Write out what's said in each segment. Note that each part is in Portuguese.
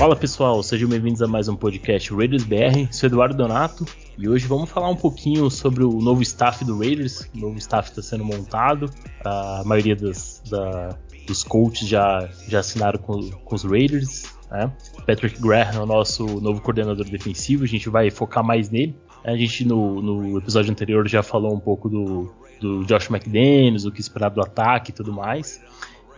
Fala pessoal, sejam bem-vindos a mais um podcast Raiders BR. Sou Eduardo Donato e hoje vamos falar um pouquinho sobre o novo staff do Raiders. O novo staff está sendo montado, a maioria das, da, dos coaches já, já assinaram com, com os Raiders. Né? Patrick Graham é o nosso novo coordenador defensivo, a gente vai focar mais nele. A gente no, no episódio anterior já falou um pouco do, do Josh McDaniels, o que esperar do ataque e tudo mais.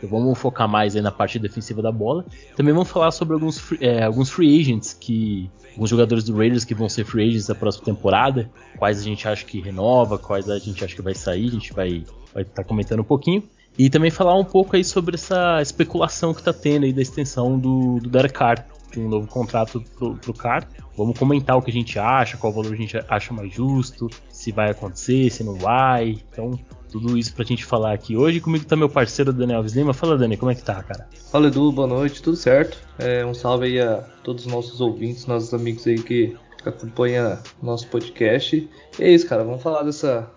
Vamos focar mais aí na parte defensiva da bola. Também vamos falar sobre alguns, é, alguns free agents que. Alguns jogadores do Raiders que vão ser free agents na próxima temporada. Quais a gente acha que renova, quais a gente acha que vai sair. A gente vai estar vai tá comentando um pouquinho. E também falar um pouco aí sobre essa especulação que está tendo aí da extensão do, do Derek Carr, um novo contrato pro, pro Carr. Vamos comentar o que a gente acha, qual valor a gente acha mais justo, se vai acontecer, se não vai. Então, tudo isso pra gente falar aqui hoje. Comigo tá meu parceiro Daniel Alves Lima. Fala, Dani, como é que tá, cara? Fala, Edu, boa noite, tudo certo? É, um salve aí a todos os nossos ouvintes, nossos amigos aí que acompanha nosso podcast. E é isso, cara. Vamos falar dessa,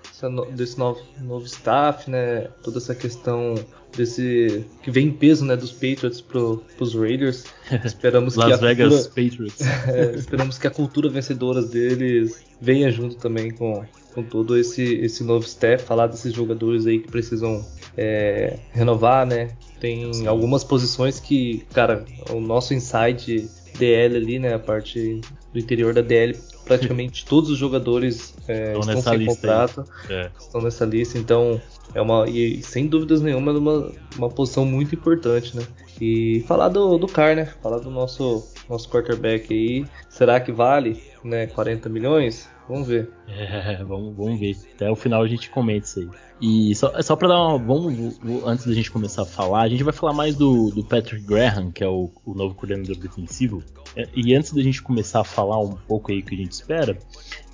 desse novo, novo staff, né? Toda essa questão desse que vem em peso, né, dos Patriots pro, pros Raiders. Esperamos Las que a Vegas cultura, Patriots. é, esperamos que a cultura vencedora deles venha junto também com, com todo esse, esse novo staff, falar desses jogadores aí que precisam é, renovar, né? Tem algumas posições que, cara, o nosso inside DL ali, né, a parte do interior da DL, praticamente todos os jogadores é, estão, estão sem contrato, é. estão nessa lista, então é uma e sem dúvidas nenhuma é uma, uma posição muito importante, né? E falar do, do Car, né? Falar do nosso nosso quarterback aí, será que vale, né, 40 milhões? Vamos ver. É, vamos, vamos ver. Até o final a gente comenta isso aí. E só, só pra dar uma. Vamos, antes da gente começar a falar, a gente vai falar mais do, do Patrick Graham, que é o, o novo coordenador defensivo. É, e antes da gente começar a falar um pouco aí o que a gente espera,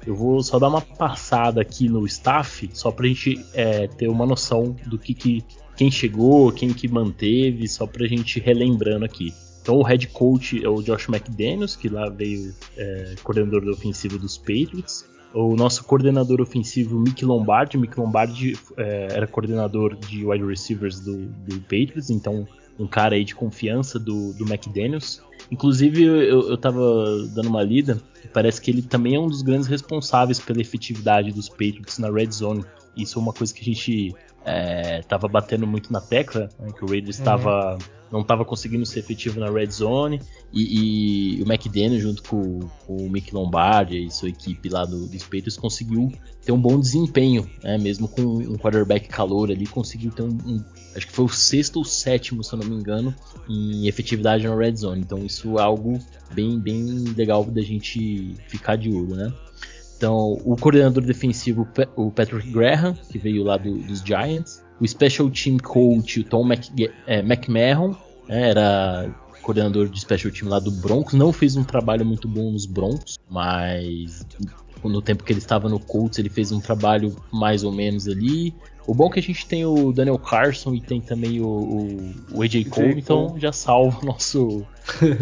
eu vou só dar uma passada aqui no staff, só pra gente é, ter uma noção do que, que quem chegou, quem que manteve, só pra gente relembrando aqui. Então o head coach é o Josh McDaniels, que lá veio é, coordenador ofensivo dos Patriots. O nosso coordenador ofensivo, Mick Lombardi. Mick Lombardi é, era coordenador de wide receivers do, do, Patriots, então um cara aí de confiança do, do McDaniels. Inclusive, eu, eu tava dando uma lida, parece que ele também é um dos grandes responsáveis pela efetividade dos Patriots na red zone. Isso é uma coisa que a gente é, tava batendo muito na tecla, né, que o Raiders estava uhum não estava conseguindo ser efetivo na red zone e, e o McDaniel junto com, com, o Mick Lombardi e sua equipe lá do, dos Patriots conseguiu ter um bom desempenho, né? mesmo com um quarterback calor ali, conseguiu ter um, um, acho que foi o sexto ou sétimo, se eu não me engano, em efetividade na red zone. Então isso é algo bem, bem legal da gente ficar de olho, né? Então, o coordenador defensivo, o Patrick Graham, que veio lá do, dos Giants, o Special Team Coach, o Tom Mc, é, McMahon, né, era coordenador de Special Team lá do Broncos, não fez um trabalho muito bom nos Broncos, mas no tempo que ele estava no Colts ele fez um trabalho mais ou menos ali. O bom é que a gente tem o Daniel Carson e tem também o, o, o AJ Cole, então já salva o nosso,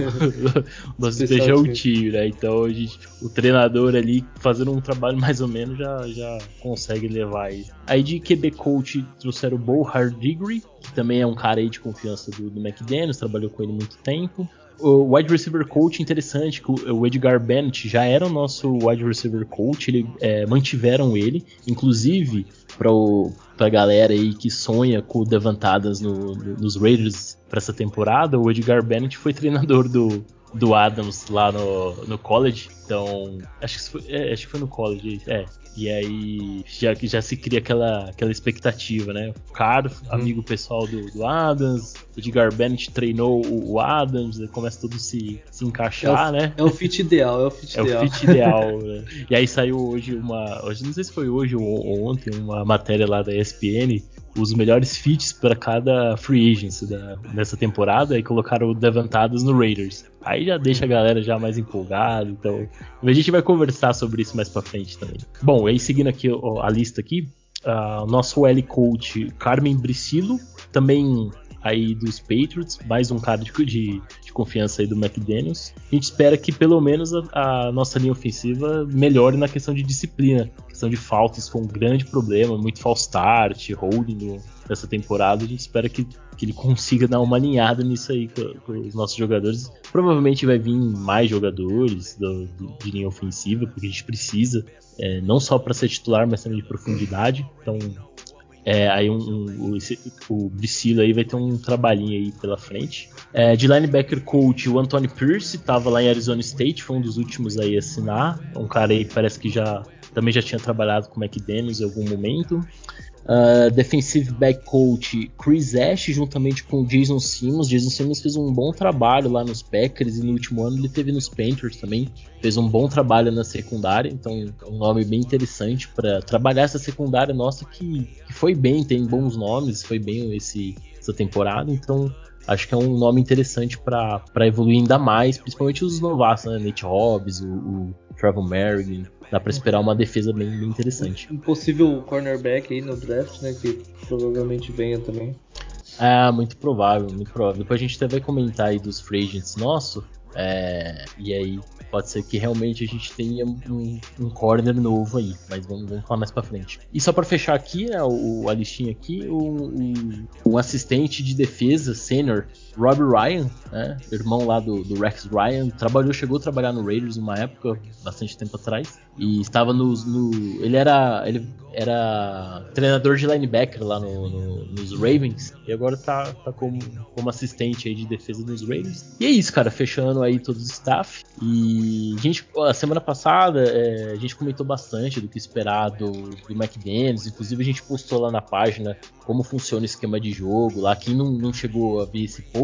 nosso special team, né? Então a gente, o treinador ali fazendo um trabalho mais ou menos já, já consegue levar isso. Aí de QB coach trouxeram o Bo Hardigre, que também é um cara aí de confiança do, do McDaniels, trabalhou com ele muito tempo. O wide receiver coach interessante, que o Edgar Bennett já era o nosso wide receiver coach, ele, é, mantiveram ele, inclusive para pra galera aí que sonha com levantadas no, no, nos Raiders para essa temporada, o Edgar Bennett foi treinador do, do Adams lá no, no college. Então, acho que, foi, é, acho que foi no college. É, e aí já, já se cria aquela, aquela expectativa, né? O Carr, uhum. amigo pessoal do, do Adams, Edgar Bennett treinou o, o Adams, começa tudo se, se encaixar, é o, né? É o fit ideal, é o fit é ideal. É o fit ideal, né? E aí saiu hoje uma. Hoje, não sei se foi hoje ou ontem, uma matéria lá da ESPN os melhores fits para cada free agency da, dessa temporada e colocaram o Devantados no Raiders. Aí já deixa a galera já mais empolgada, então a gente vai conversar sobre isso mais para frente também. Bom, aí seguindo aqui ó, a lista aqui, uh, nosso L coach Carmen Bricilo, também aí dos Patriots, mais um cara de, de confiança aí do McDaniels. A gente espera que pelo menos a, a nossa linha ofensiva melhore na questão de disciplina. A questão de faltas foi um grande problema, muito false start, holding nessa temporada. A gente espera que, que ele consiga dar uma alinhada nisso aí com, com os nossos jogadores. Provavelmente vai vir mais jogadores do, do, de linha ofensiva, porque a gente precisa, é, não só para ser titular, mas também de profundidade. Então é, aí um, um, o, o aí vai ter um trabalhinho aí pela frente. É, de linebacker coach, o Anthony Pierce estava lá em Arizona State, foi um dos últimos aí a assinar. Um cara aí parece que já também já tinha trabalhado com o McDaniels em algum momento. Uh, defensive back coach Chris Ash, juntamente com Jason Simmons. Jason Simmons fez um bom trabalho lá nos Packers e no último ano ele teve nos Panthers também. Fez um bom trabalho na secundária, então um nome bem interessante para trabalhar essa secundária nossa que, que, foi bem, tem bons nomes, foi bem esse, essa temporada. Então acho que é um nome interessante para evoluir ainda mais, principalmente os novatos, né? Nate Hobbs, o, o Trevor Merrigan. Dá para esperar uma defesa bem, bem, interessante. Um possível cornerback aí no draft, né? Que provavelmente venha também. Ah, muito provável, muito provável. Depois a gente até vai comentar aí dos free agents nosso. É, e aí pode ser que realmente a gente tenha um, um corner novo aí, mas vamos, vamos falar mais para frente. E só para fechar aqui, né, o, a listinha aqui, o, o assistente de defesa sênior Rob Ryan, né, irmão lá do, do, Rex Ryan, trabalhou, chegou a trabalhar no Raiders uma época, bastante tempo atrás, e estava no, ele era ele era treinador de linebacker lá no, no, nos Ravens e agora tá, tá como, como assistente aí de defesa dos Ravens. E é isso, cara, fechando aí todo o staff. E a gente, a semana passada, é, a gente comentou bastante do que esperar do, do McDaniels, inclusive a gente postou lá na página como funciona o esquema de jogo. Lá, quem não, não chegou a ver esse post,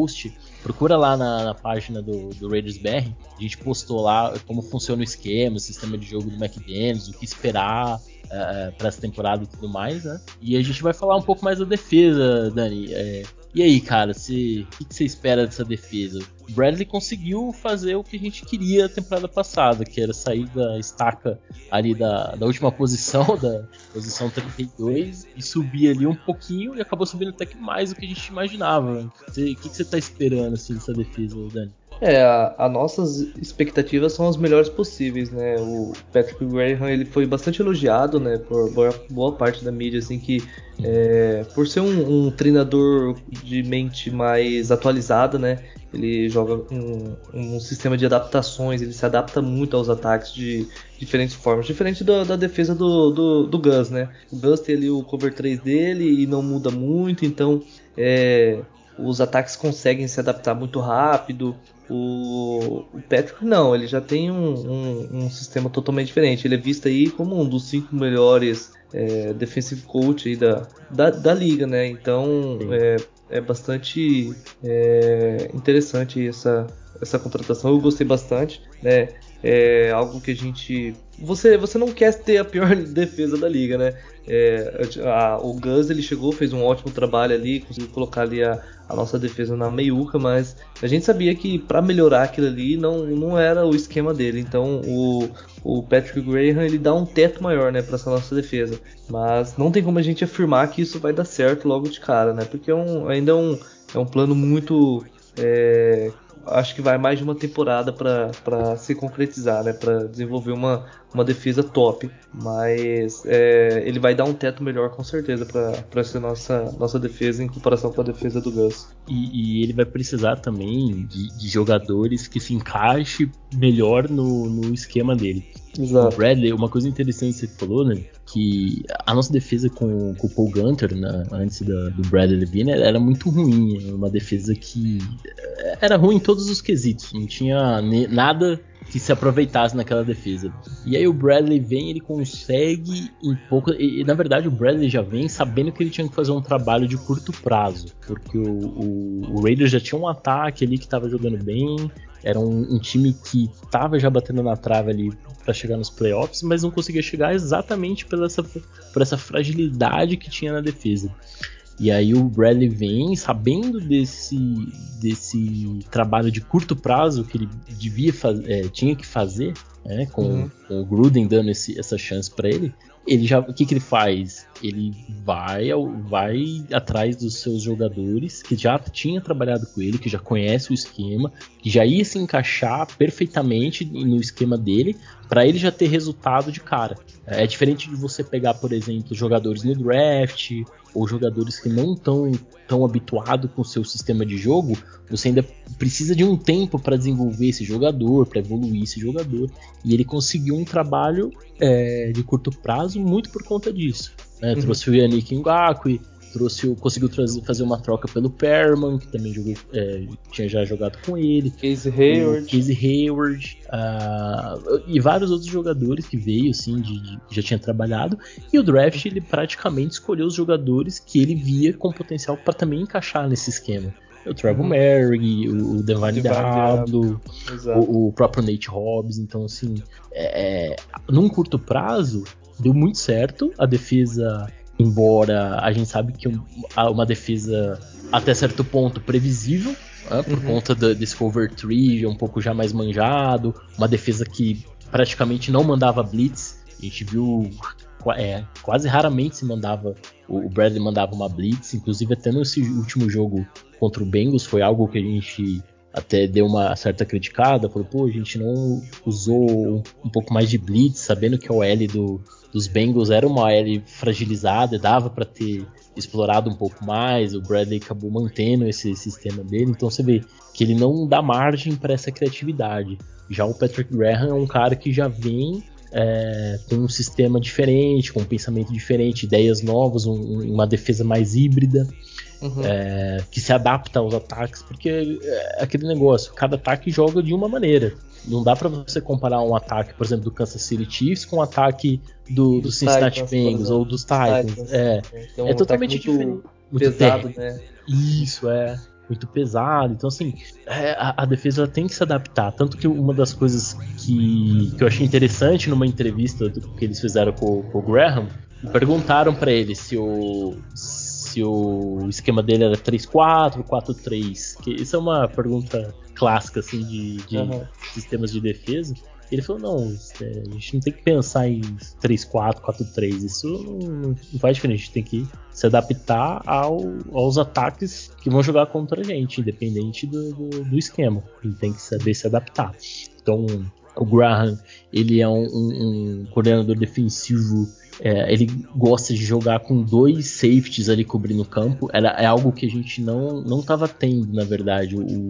procura lá na, na página do, do Raiders BR. A gente postou lá como funciona o esquema, o sistema de jogo do McDaniels, o que esperar. Uh, para essa temporada e tudo mais, né? E a gente vai falar um pouco mais da defesa, Dani. É, e aí, cara, o que, você espera dessa defesa? O Bradley conseguiu fazer o que a gente queria a temporada passada, que era sair da estaca ali da, da última posição, da posição 32, e subir ali um pouquinho, e acabou subindo até que mais do que a gente imaginava. O que, que você está esperando assim, dessa defesa, Dani? É, as nossas expectativas são as melhores possíveis, né? O Patrick Graham ele foi bastante elogiado, né, por boa, boa parte da mídia, assim que é, por ser um, um, treinador de mente mais atualizada, né? Ele joga um, um, sistema de adaptações, ele se adapta muito aos ataques de diferentes formas, diferente da, da defesa do, do, do, Gus, né? O Gus tem ali o cover 3 dele e não muda muito, então é, os ataques conseguem se adaptar muito rápido. O, Patrick não, ele já tem um, um, um, sistema totalmente diferente. Ele é visto aí como um dos cinco melhores é, defensive coach aí da, da, da liga, né? Então é, é, bastante é, interessante essa, essa contratação. Eu gostei bastante, né? É algo que a gente você, você não quer ter a pior defesa da liga, né? É, a, o Gus ele chegou, fez um ótimo trabalho ali, conseguiu colocar ali a, a nossa defesa na meiuca, mas a gente sabia que para melhorar aquilo ali não, não era o esquema dele. Então o, o Patrick Graham ele dá um teto maior, né, para essa nossa defesa. Mas não tem como a gente afirmar que isso vai dar certo logo de cara, né? Porque é um, ainda é um, é um plano muito é, acho que vai mais de uma temporada para se concretizar, né? Para desenvolver uma, uma defesa top. Mas é, ele vai dar um teto melhor com certeza para essa nossa, nossa defesa em comparação com a defesa do Gus. E, e ele vai precisar também de, de, jogadores que se encaixe melhor no, no esquema dele. Exato. O Bradley, uma coisa interessante que você falou, né? Que a nossa defesa com, com o Paul Gunter, né, antes da, do Bradley né, era muito ruim. Uma defesa que era ruim em todos os quesitos. Não tinha nada que se aproveitasse naquela defesa. E aí o Bradley vem, ele consegue em pouco. E, na verdade o Bradley já vem sabendo que ele tinha que fazer um trabalho de curto prazo, porque o, o, o Raiders já tinha um ataque ali que estava jogando bem, era um, um, time que estava já batendo na trave ali para chegar nos playoffs, mas não conseguia chegar exatamente pela essa, por essa fragilidade que tinha na defesa. E aí o Bradley vem sabendo desse, desse trabalho de curto prazo que ele devia é, tinha que fazer, né, com, uhum. com, o Gruden dando esse, essa chance para ele. Ele já o que, que ele faz? Ele vai vai atrás dos seus jogadores que já tinha trabalhado com ele, que já conhece o esquema, que já ia se encaixar perfeitamente no esquema dele, para ele já ter resultado de cara. É diferente de você pegar, por exemplo, jogadores no draft ou jogadores que não estão tão habituados com o seu sistema de jogo, você ainda precisa de um tempo para desenvolver esse jogador, para evoluir esse jogador. E ele conseguiu um trabalho é, de curto prazo muito por conta disso. Né? Uhum. Trouxe o Yannick Ngakwe, trouxe, conseguiu trazer, fazer uma troca pelo Perman, que também jogou, é, tinha já jogado com ele. Casey Hayward. Casey Hayward. Uh, e vários outros jogadores que veio, assim, de, de, já tinha trabalhado. E o draft, ele praticamente escolheu os jogadores que ele via com potencial para também encaixar nesse esquema. O Trevor uhum. Merrick, o, o Devine Diablo, o, o, próprio Nate Hobbs. Então, assim, é, é, num curto prazo, deu muito certo. A defesa embora a gente sabe que uma defesa até certo ponto previsível, né, por uhum. conta do, desse cover 3 um pouco já mais manjado, uma defesa que praticamente não mandava blitz, a gente viu é, quase raramente se mandava, o Bradley mandava uma blitz, inclusive até nesse último jogo contra o Bengals foi algo que a gente até deu uma certa criticada, falou, pô, a gente não usou um pouco mais de blitz, sabendo que o L do, dos Bengals era uma L fragilizada, dava para ter explorado um pouco mais. O Bradley acabou mantendo esse sistema dele, então você vê que ele não dá margem para essa criatividade. Já o Patrick Graham é um cara que já vem é, com um sistema diferente, com um pensamento diferente, ideias novas, um, uma defesa mais híbrida. Uhum. É, que se adapta aos ataques, porque é aquele negócio, cada ataque joga de uma maneira. Não dá para você comparar um ataque, por exemplo, do Kansas City Chiefs com um ataque do, do Cincinnati Bengals ou dos Titans. Titans. É, então, é totalmente muito diferente. Muito pesado, né? Isso, é. Muito pesado. Então, assim, é, a, a, defesa tem que se adaptar. Tanto que uma das coisas que, que eu achei interessante numa entrevista que eles fizeram com, com o Graham, perguntaram para ele se o, se o esquema dele era 3-4, 4-3. Que isso é uma pergunta clássica assim de, de uhum. sistemas de defesa. Ele falou, não, é, a gente não tem que pensar em 3-4, 4-3. Isso não, não, faz diferença. A gente tem que se adaptar ao, aos ataques que vão jogar contra a gente, independente do, do, do esquema. A gente tem que saber se adaptar. Então, o Graham, ele é um, um, um coordenador defensivo é, ele gosta de jogar com dois safeties ali cobrindo o campo. Era, é algo que a gente não não estava tendo, na verdade. O,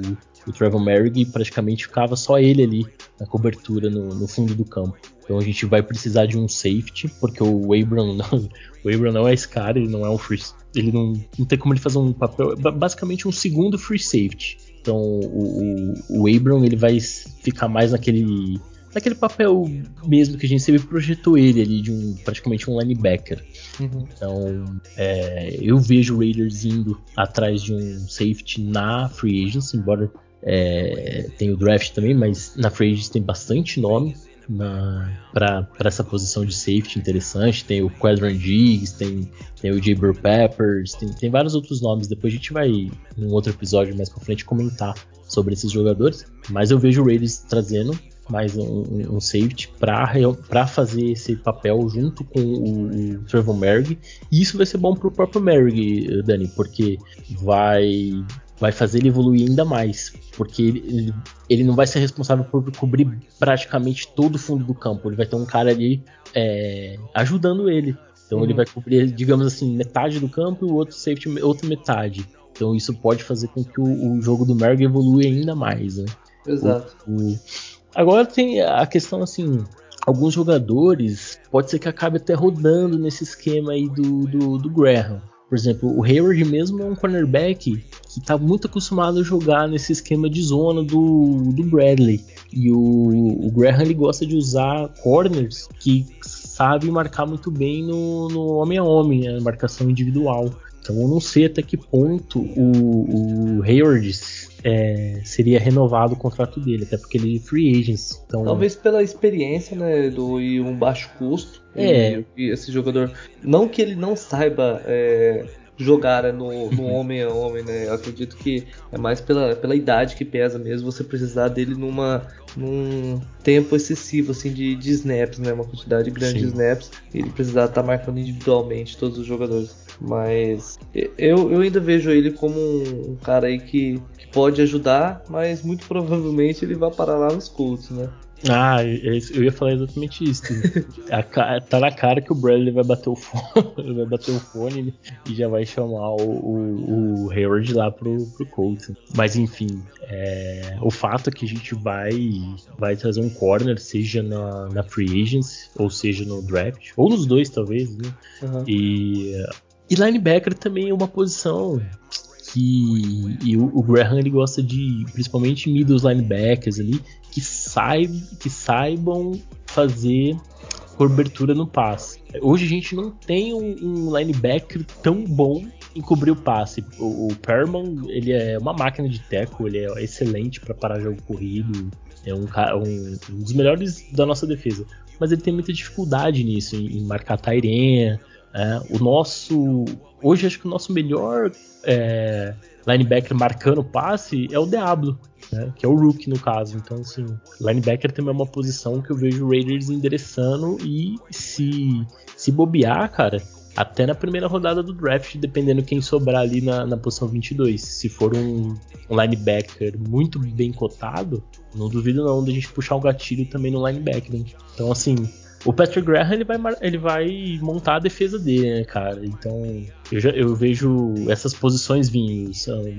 o Trevor Merrick praticamente ficava só ele ali na cobertura no, no, fundo do campo. Então a gente vai precisar de um safety, porque o Abram não, o Abram não é esse cara, ele não é um free. Ele não, não tem como ele fazer um papel. Basicamente um segundo free safety. Então o, o, o Abram ele vai ficar mais naquele naquele papel mesmo que a gente sempre projetou ele ali de um praticamente um linebacker. Uhum. Então, é, eu vejo o Raiders indo atrás de um safety na free agency, embora é, tem o draft também, mas na free agency tem bastante nome para essa posição de safety interessante. Tem o Quadran Diggs, tem, tem o Jaber Peppers, tem, tem vários outros nomes. Depois a gente vai, em um outro episódio mais pra frente, comentar sobre esses jogadores. Mas eu vejo o Raiders trazendo mais um, um safety para fazer esse papel junto com o, o Trevor Merrick. E isso vai ser bom para o próprio Merrick, Dani, porque vai vai fazer ele evoluir ainda mais, porque ele, ele não vai ser responsável por cobrir praticamente todo o fundo do campo. Ele vai ter um cara ali é, ajudando ele. Então uhum. ele vai cobrir, digamos assim, metade do campo e o outro safety outra metade. Então isso pode fazer com que o, o jogo do Merg evolua ainda mais, né? Exato. O, o, Agora tem a questão assim, alguns jogadores pode ser que acabe até rodando nesse esquema aí do, do, do Graham. Por exemplo, o Hayward mesmo é um cornerback que está muito acostumado a jogar nesse esquema de zona do, do Bradley. E o, o Graham ele gosta de usar corners que sabem marcar muito bem no, no homem a homem, né, marcação individual. Então eu não sei até que ponto o, o Hayward é, seria renovado o contrato dele, até porque ele é free agent. Então... Talvez pela experiência, né, do, e um baixo custo. É. E, e esse jogador, não que ele não saiba é, jogar né, no, no homem a homem, né? Eu acredito que é mais pela, pela idade que pesa mesmo você precisar dele numa num tempo excessivo assim de, de snaps, né? Uma quantidade grande Sim. de snaps. Ele precisar estar tá marcando individualmente todos os jogadores. Mas eu, eu ainda vejo ele como um, um cara aí que, que pode ajudar, mas muito provavelmente ele vai parar lá nos Colts, né? Ah, eu ia falar exatamente isso. tá na cara que o Bradley vai bater o fone, vai bater o fone e já vai chamar o, o, o Hayward lá pro, pro Colts. Mas enfim, é, o fato é que a gente vai, vai trazer um corner, seja na, na free agency, ou seja no draft, ou nos dois talvez, né? Uhum. E, e linebacker também é uma posição que e o, o Graham ele gosta de principalmente middle linebackers ali que, saib, que saibam fazer cobertura no passe. Hoje a gente não tem um, um linebacker tão bom em cobrir o passe. O, o Perman, ele é uma máquina de teco, ele é excelente para parar jogo corrido, é um, um, um, dos melhores da nossa defesa. Mas ele tem muita dificuldade nisso, em, em marcar Tairen. É, o nosso. Hoje acho que o nosso melhor é, linebacker marcando passe é o Diablo, né, que é o Rook no caso. Então, assim, linebacker também é uma posição que eu vejo o Raiders endereçando e se, se bobear, cara, até na primeira rodada do draft, dependendo quem sobrar ali na, na posição 22. Se for um, um, linebacker muito bem cotado, não duvido não de a gente puxar o gatilho também no linebacker. Então, assim, o Patrick Graham ele vai, ele vai montar a defesa dele, né, cara? Então eu, já, eu vejo essas posições vindo.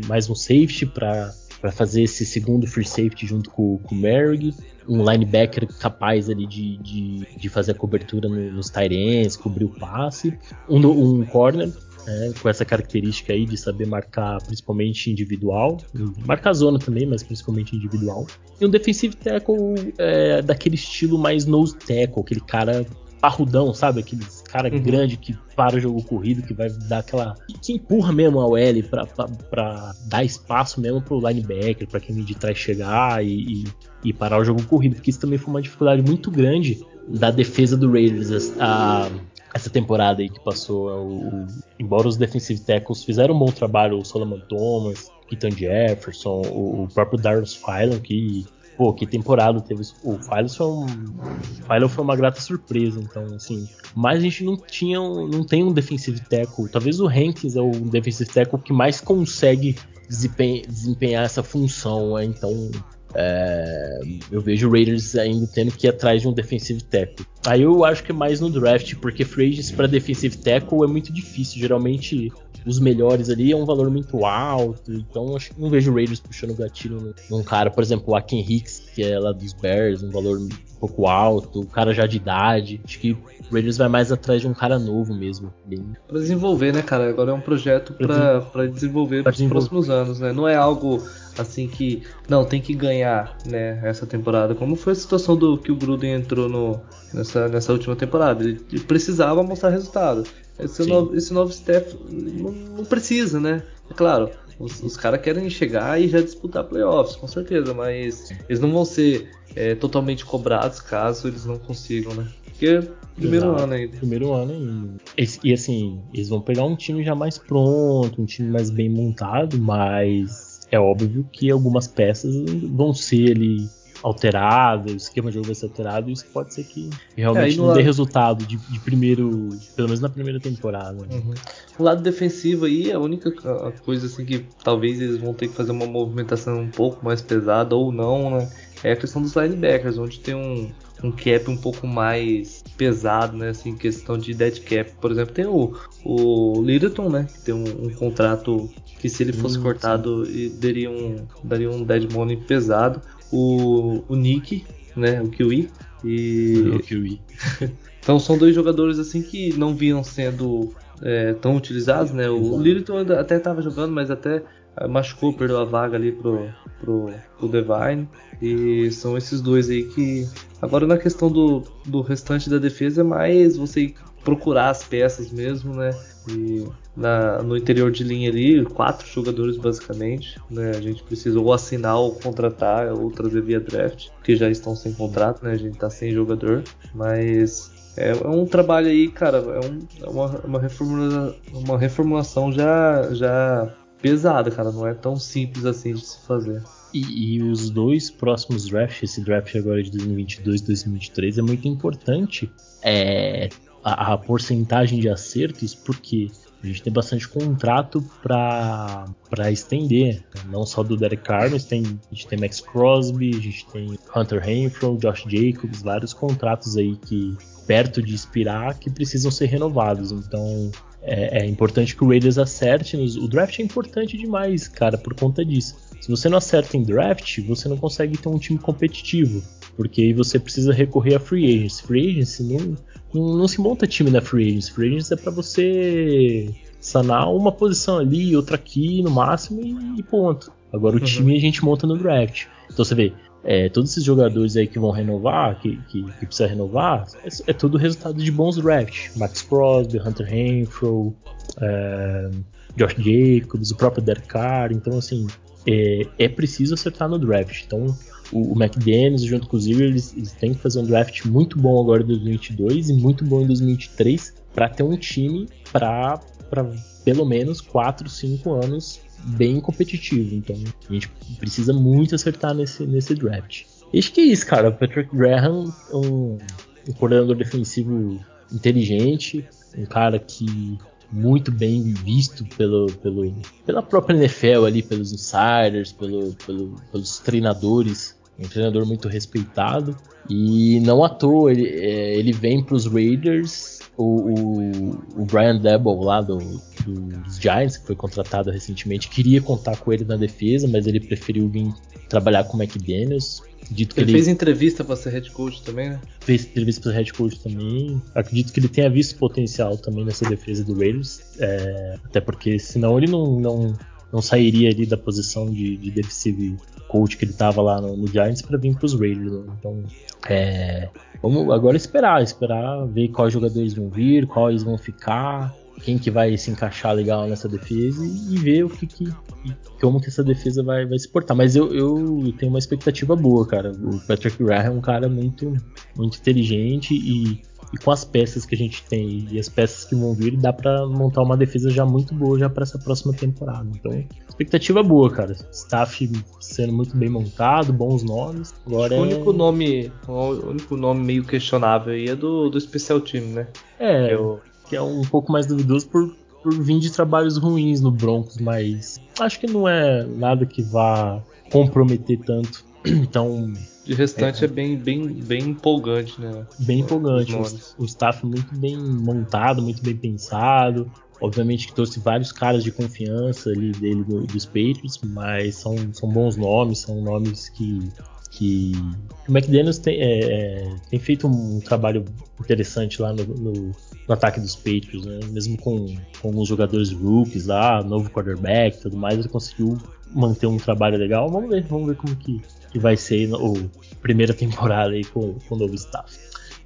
Mais um safety para fazer esse segundo free safety junto com, com o Merrick. Um linebacker capaz ali de, de, de fazer a cobertura nos tight ends, cobrir o passe. Um, um corner é, com essa característica aí de saber marcar principalmente individual, marcar zona também, mas principalmente individual. E um defensive tackle é, daquele estilo mais nose tackle, aquele cara parrudão, sabe? Aquele cara uhum. grande que para o jogo corrido, que vai dar aquela. que empurra mesmo a OL pra, pra, pra dar espaço mesmo pro linebacker, pra quem de trás chegar e, e, e, parar o jogo corrido, porque isso também foi uma dificuldade muito grande da defesa do Raiders. A, essa temporada aí que passou. O, o, embora os defensive tackles fizeram um bom trabalho, o Solomon Thomas, Keaton Jefferson, o, o próprio Darius Philo, que pô, que temporada teve. O Philo foi, um, foi uma grata surpresa, então, assim. Mas a gente não tinha, não tem um defensive tackle. Talvez o Hankins é o defensive tackle que mais consegue desempenhar, desempenhar essa função, né? então é, eu vejo o Raiders ainda tendo que ir atrás de um defensive tackle. Aí eu acho que é mais no draft, porque free agents para defensive tackle é muito difícil. Geralmente os melhores ali é um valor muito alto, então acho que não vejo o Raiders puxando o gatilho num cara, por exemplo, o Aken Hicks, que é lá dos Bears, um valor um pouco alto, o cara já de idade. Acho que o Raiders vai mais atrás de um cara novo mesmo. Bem... Pra desenvolver, né, cara? Agora é um projeto para desenvolver para os próximos anos, né? Não é algo assim que não tem que ganhar, né, essa temporada. Como foi a situação do que o Gruden entrou no, nessa, nessa última temporada? Ele, ele precisava mostrar resultado. Esse novo, esse novo staff não, não, precisa, né? É claro, os, os caras querem chegar e já disputar playoffs, com certeza, mas eles não vão ser é, totalmente cobrados caso eles não consigam, né? Porque primeiro Exato. ano ainda. Primeiro ano ainda. E, e assim, eles vão pegar um time já mais pronto, um time mais bem montado, mas é óbvio que algumas peças vão ser ali alteradas, o esquema de jogo vai ser alterado, e isso pode ser que realmente é, não lado... dê resultado de, de, primeiro, pelo menos na primeira temporada. Né? Uhum. O lado defensivo aí, a única coisa assim que talvez eles vão ter que fazer uma movimentação um pouco mais pesada ou não, né? É a questão dos linebackers, onde tem um, um cap um pouco mais pesado, né? Assim, questão de dead cap. Por exemplo, tem o, o Littleton, né? Que tem um, um contrato que se ele fosse hum, cortado daria um, daria um dead money pesado. O, o Nick, né? O Kiwi. E... O Kiwi. então são dois jogadores assim que não vinham sendo é, tão utilizados, né? O Littleton até estava jogando, mas até machucou, perdeu a vaga ali pro, pro, pro Divine. E são esses dois aí que. Agora na questão do, do restante da defesa é mais você procurar as peças mesmo, né? E na, no interior de linha ali, quatro jogadores basicamente. Né? A gente precisa ou assinar ou contratar ou trazer via draft, que já estão sem contrato, né? A gente tá sem jogador. Mas é, é um trabalho aí, cara, é, um, é uma, uma, reformula, uma reformulação já, já pesada, cara. Não é tão simples assim de se fazer. E, e, os dois próximos drafts, esse draft agora de 2022 e 2023, é muito importante é, a, a, porcentagem de acertos, porque a gente tem bastante contrato para estender. Não só do Derek Carr, mas tem, a gente tem Max Crosby, a gente tem Hunter Renfro, Josh Jacobs, vários contratos aí que perto de expirar que precisam ser renovados. Então é, é importante que o Raiders acerte. O draft é importante demais, cara, por conta disso. Se você não acerta em draft, você não consegue ter um time competitivo. Porque aí você precisa recorrer a free agents. Free agents não, não, se monta time na free agents. Free agents é para você sanar uma posição ali, outra aqui no máximo e, e ponto. Agora o uhum. time a gente monta no draft. Então você vê, é, todos esses jogadores aí que vão renovar, que, que, que precisa renovar, é, é, tudo resultado de bons drafts. Max Crosby, Hunter Renfro, é, Josh Jacobs, o próprio Derek Carr. Então, assim, é, é preciso acertar no draft. Então, o, o McDaniels junto com o Zero, eles, eles, têm que fazer um draft muito bom agora em 2022 e muito bom em 2023 para ter um time para pelo menos 4, 5 anos bem competitivo. Então a gente precisa muito acertar nesse, nesse draft. Acho que é isso, cara. O Patrick Graham é um, um coordenador defensivo inteligente, um cara que muito bem visto pelo, pelo, pela própria NFL ali, pelos insiders, pelo, pelo, pelos treinadores. Um treinador muito respeitado. E não à toa, ele, é, ele vem para os Raiders o, o, o Brian Debo lá do, dos Giants, que foi contratado recentemente, queria contar com ele na defesa, mas ele preferiu vir trabalhar com o McDaniels. Dito ele, ele fez entrevista para ser head coach também, né? Fez entrevista para ser head coach também. Acredito que ele tenha visto potencial também nessa defesa do Raiders. É, até porque senão ele não, não, não sairia ali da posição de, de defensive coach que ele estava lá no, no Giants para vir para os Raiders. Né? Então, é, vamos agora esperar, esperar ver quais jogadores vão vir, quais vão ficar, quem que vai se encaixar legal nessa defesa e, e ver o que, que como que essa defesa vai, vai se portar. Mas eu, eu tenho uma expectativa boa, cara. O Patrick Graham é um cara muito, muito inteligente e e com as peças que a gente tem e as peças que vão vir, dá para montar uma defesa já muito boa já para essa próxima temporada. Então, expectativa boa, cara. Staff sendo muito bem montado, bons nomes. Agora o único é... nome, o único nome meio questionável aí é do, do especial time, né? É, eu... que é um pouco mais duvidoso por por vir de trabalhos ruins no Broncos, mas acho que não é nada que vá comprometer tanto. Então, de restante é, é, bem, bem, bem empolgante, né? Bem empolgante. O, o staff muito bem montado, muito bem pensado. Obviamente que trouxe vários caras de confiança ali dele do, dos Patriots, mas são, são bons nomes, são nomes que, que o McDaniels tem, é, é, tem feito um trabalho interessante lá no, no, no ataque dos Patriots, né? mesmo com, com alguns jogadores rookies lá, novo quarterback e tudo mais, ele conseguiu manter um trabalho legal. Vamos ver, vamos ver como que, que vai ser a primeira temporada aí com, com o novo staff.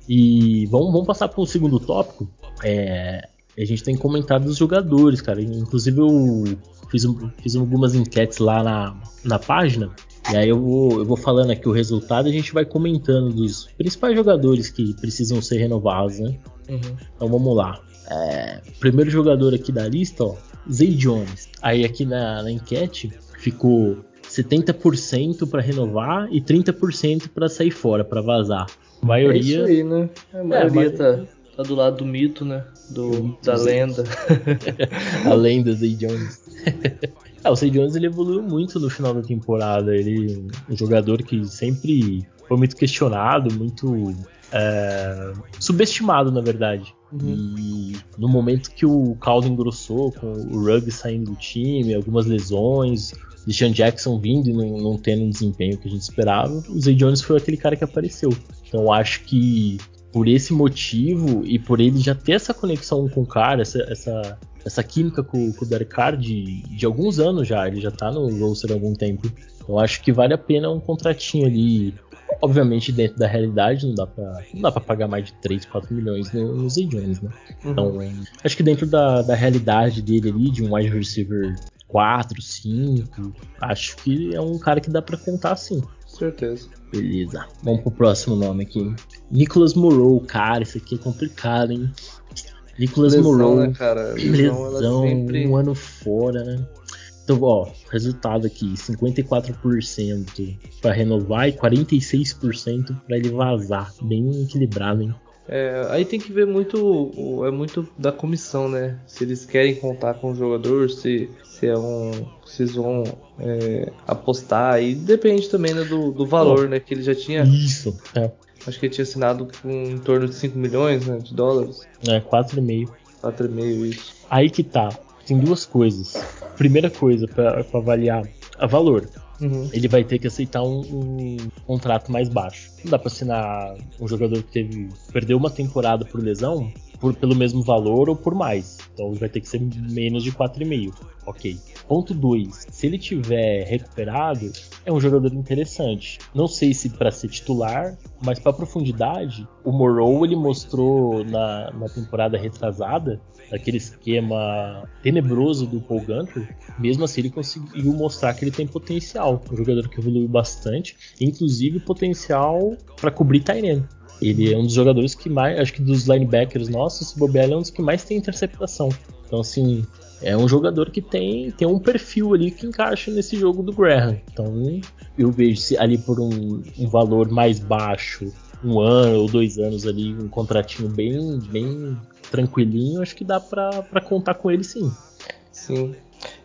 E vamos, vamos passar para o segundo tópico. É, a gente tem comentado os jogadores, cara. Inclusive eu fiz, fiz algumas enquetes lá na, na página. E aí eu vou, eu vou falando aqui o resultado e a gente vai comentando dos principais jogadores que precisam ser renovados, né? Uhum. Então vamos lá. É, primeiro jogador aqui da lista, ó, Zay Jones. Aí aqui na, na enquete ficou 70% para renovar e 30% para sair fora, para vazar. A maioria. É isso aí, né? A maioria, é, tá, tá, do lado do mito, né? Do, da lenda. a lenda Zay Jones. é, o Zay Jones ele evoluiu muito no final da temporada. Ele é um jogador que sempre foi muito questionado, muito é, subestimado, na verdade. Uhum. E no momento que o caldo engrossou, com o Ruggs saindo do time, algumas lesões, Deshaun Jackson vindo e não, não tendo um desempenho que a gente esperava, o Zay Jones foi aquele cara que apareceu. Então acho que por esse motivo e por ele já ter essa conexão com o cara, essa, essa, essa química com, com o Derek Carr de, de alguns anos já, ele já tá no roster há algum tempo. Então acho que vale a pena um contratinho ali. Obviamente, dentro da realidade, não dá pra, não dá pra pagar mais de 3, 4 milhões no, no Zay Jones, né? Uhum. Então, acho que dentro da, da realidade dele ali, de um wide receiver 4, 5. Acho que é um cara que dá para contar sim. Certeza. Beleza. Vamos pro próximo nome aqui. Nicholas Moreau, cara, isso aqui é complicado, hein? Nicholas Lesão, Moreau. né, cara? Lesão, lesão, sempre- um ano fora, né? Então, ó, resultado aqui: 54% pra renovar e 46% pra ele vazar. Bem equilibrado, hein? É, aí tem que ver muito, é muito da comissão, né? Se eles querem contar com o jogador, se, se é um, eles vão é, apostar. Aí depende também né, do, do valor, né? Que ele já tinha, Isso. É, acho que ele tinha assinado com em torno de 5 milhões né, de dólares, é 4,5. 4,5 isso. Aí que tá. Tem duas coisas. Primeira coisa pra avaliar a valor. Uhum. Ele vai ter que aceitar um, um contrato mais baixo. Não dá pra assinar um jogador que teve perdeu uma temporada por lesão por, pelo mesmo valor ou por mais. Então vai ter que ser menos de 4,5. Ok. Ponto 2. Se ele tiver recuperado, é um jogador interessante. Não sei se para ser titular, mas para profundidade, o Morrow ele mostrou na, na temporada retrasada aquele esquema tenebroso do Paul Gunter, mesmo assim ele conseguiu mostrar que ele tem potencial. Um jogador que evoluiu bastante, inclusive potencial para cobrir Tyrene. Ele é um dos jogadores que mais, acho que dos linebackers nossos, esse bobear ele é um dos que mais tem interceptação. Então, assim, é um jogador que tem, tem um perfil ali que encaixa nesse jogo do Graham. Então, eu vejo se ali por um, um valor mais baixo, um ano ou dois anos ali, um contratinho bem, bem tranquilinho, acho que dá pra, pra contar com ele sim. Sim.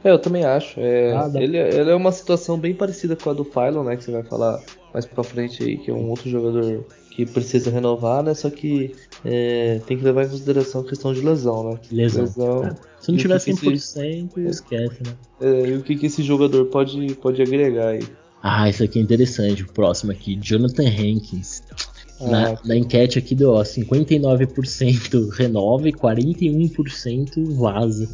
É, eu também acho. É, Ah, ele, ele é uma situação bem parecida com a do Phylon, né? Que você vai falar mais pra frente aí, que é um outro jogador que precisa renovar, né? Só que é, tem que levar em consideração a questão de lesão, né? Lesão. Lesão. É. Se não tiver que que esse- 100%, esquece, né? É, e o que, que esse jogador pode, pode agregar aí? Ah, isso aqui é interessante. O próximo aqui, Jonathan Hankins. Na, Ah, na enquete aqui deu ó, 59% renova e 41% vaza.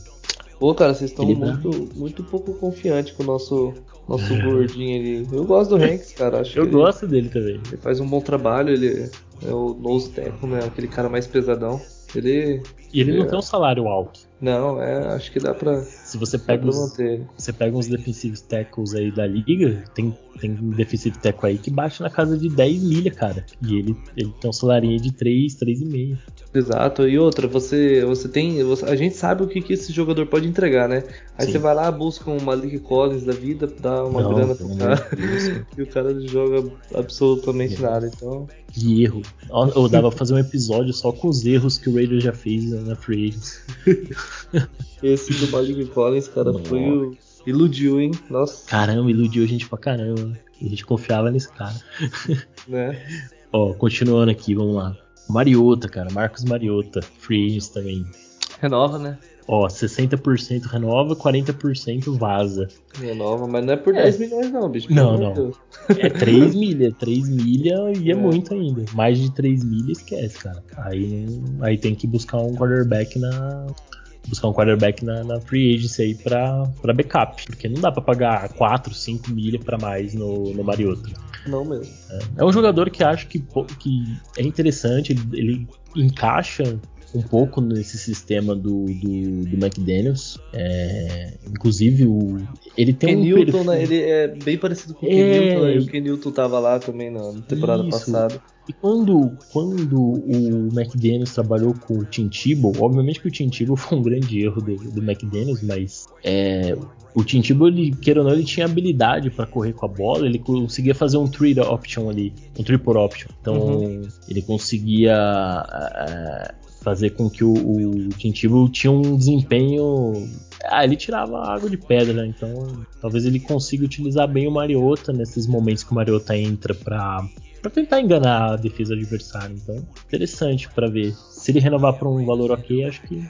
Pô, cara, vocês estão muito, muito pouco confiantes com o nosso, nosso gordinho ali. Eu gosto do Hanks, cara. Acho Eu que ele- gosto dele também. Ele faz um bom trabalho, ele é o nose tackle, né? Aquele cara mais pesadão. Ele. E ele não É. tem um salário alto. Não, é, acho que dá pra, Se você pega os, manter você pega uns defensive tackles aí da liga, tem, tem um defensive tackle aí que bate na casa de 10 milha, cara. E ele, ele tem um salarinho de 3, 3,5. Exato. E outra, você, você tem. você- a gente sabe o que, que esse jogador pode entregar, né? Aí Sim. você vai lá, busca um Malik Collins da vida, dá uma Não, grana pro cara. E o cara não joga absolutamente É. nada. Então. Que erro. Eu dava pra fazer um episódio só com os erros que o Raiders já fez na Free Agents. Esse do Malik Collins, cara, foi o. Iludiu, hein? Nossa, Caramba, iludiu a gente pra caramba. A gente confiava nesse cara. né? Ó, continuando aqui, vamos lá. Mariota, cara, Marcos Mariota, Free Agents também. Renova, né? Ó, 60% renova, 40% vaza. Renova, mas não é por É. 10 milhões, não, bicho. Não, não. Deus. É 3 milha, 3 milha e é, É. muito ainda. Mais de 3 milha esquece, cara. Aí, aí tem que buscar um quarterback na. Buscar um quarterback na, na free agency aí pra, pra backup. Porque não dá pra pagar 4, 5 milha pra mais no, no Mariota. Não mesmo. É um jogador que acho que, que é interessante, ele, ele encaixa um pouco nesse sistema do, do, do McDaniels. É, inclusive, o, ele tem Ken um Newton, perfil- né? Ele é bem parecido com o É. Ken Newton, né? O Ken Newton tava lá também na temporada Isso. passada. E quando, quando o McDaniels trabalhou com o Tim Tebow, obviamente que o Tim Tebow foi um grande erro do, do McDaniels, mas é, o Tim Tebow, ele, queira ou não, ele tinha habilidade para correr com a bola, ele conseguia fazer um three option ali, um triple option. Então Uhum. ele conseguia é, fazer com que o, o Tim Tebow tinha um desempenho ah, ele tirava água de pedra, né? então talvez ele consiga utilizar bem o Mariota nesses momentos que o Mariota entra pra Pra tentar enganar a defesa adversária. Então, interessante pra ver. Se ele renovar por um valor ok, acho que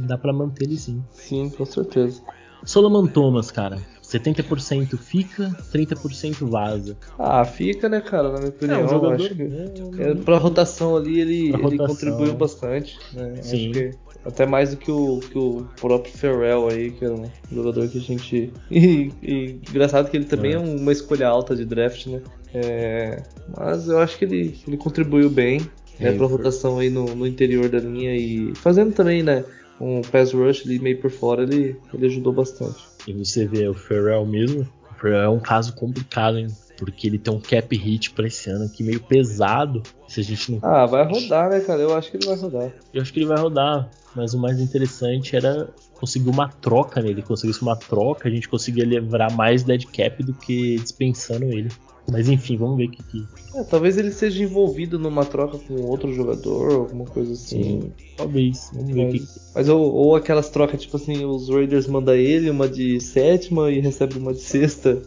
dá pra manter ele sim. Sim, com certeza. Solomon Thomas, cara. 70% fica, 30% vaza. Ah, fica, né, cara? Na minha opinião, é um jogador acho que bom, é, pra rotação ali ele, Pra ele rotação. contribuiu bastante. Né? Sim. Acho que até mais do que o, que o próprio Ferrell aí, que é um jogador que a gente. E, e engraçado que ele também é, É. uma escolha alta de draft, né? É, mas eu acho que ele, ele contribuiu bem né, É, pra rotação aí no, no interior da linha e fazendo também, né? Um pass rush ali meio por fora, ele, ele ajudou bastante. E você vê o Ferrell mesmo. O Ferrell é um caso complicado, hein? porque ele tem um cap hit pra esse ano aqui meio pesado. Se a gente não. Ah, vai rodar, né, cara? Eu acho que ele vai rodar. Eu acho que ele vai rodar, mas o mais interessante era conseguir uma troca nele. Conseguisse uma troca, a gente conseguia livrar mais dead cap do que dispensando ele. Mas enfim, vamos ver o que. que... É, talvez ele seja envolvido numa troca com outro jogador, alguma coisa assim. Sim, talvez. Vamos ver o que. Mas ou, ou aquelas trocas, tipo assim, os Raiders mandam ele uma de sétima e recebe uma de sexta.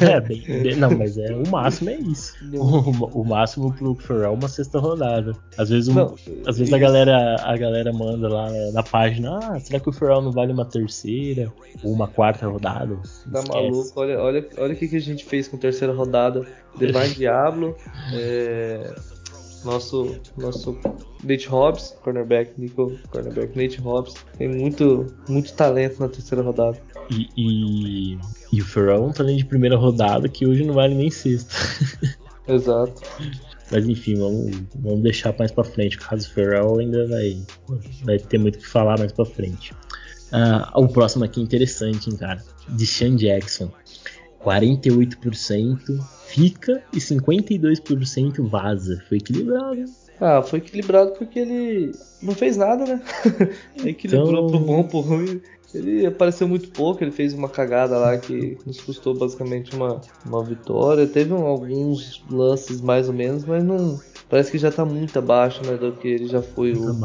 É, bem, bem, não, mas é o máximo é isso. O, o máximo pro Pharrell é uma sexta rodada. Às vezes, um, não, às vezes a galera a galera manda lá na página, ah, será que o Pharrell não vale uma terceira ou uma quarta rodada? Tá maluco? Olha, olha, olha o que, que a gente fez com terceira rodada. Demar Diablo, é, nosso nosso Nate Hobbs, cornerback, Nico, cornerback Nate Hobbs, tem muito muito talento na terceira rodada. E, e, e o Ferrell é um talento de primeira rodada que hoje não vale nem sexta. Exato. Mas enfim, vamos, vamos deixar mais pra frente. O caso Ferrell ainda vai, vai ter muito o que falar mais pra frente. Uh, o próximo aqui é interessante, hein, cara. De Sean Jackson. 48% fica e 52% vaza. Foi equilibrado. Ah, foi equilibrado porque ele não fez nada, né? Equilibrou então... pro bom, pro ruim. Ele apareceu muito pouco, ele fez uma cagada lá que nos custou basicamente uma, uma vitória. Teve um, alguns lances mais ou menos, mas não. Parece que já tá muito abaixo, né? Do que ele já foi o,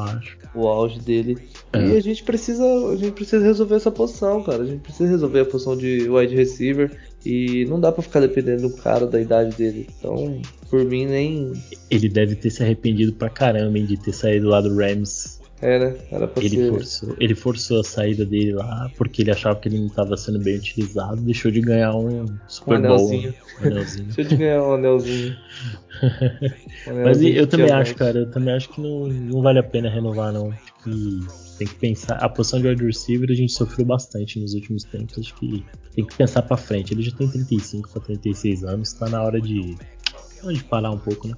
o auge dele. É. E a gente precisa. A gente precisa resolver essa posição, cara. A gente precisa resolver a posição de wide receiver. E não dá para ficar dependendo do cara da idade dele. Então, por mim, nem. Ele deve ter se arrependido pra caramba hein, de ter saído lá do Rams era, era pra ele ser. Forçou, ele forçou a saída dele lá porque ele achava que ele não estava sendo bem utilizado. Deixou de ganhar um Super um Bowl. Um anelzinho. deixou de ganhar um anelzinho. um Mas eu também acho, cara, eu também acho que não, não vale a pena renovar, não. Que tem que pensar. A posição de wide receiver a gente sofreu bastante nos últimos tempos. Acho que tem que pensar pra frente. Ele já tem 35 para 36 anos, tá na hora de, de parar um pouco, né?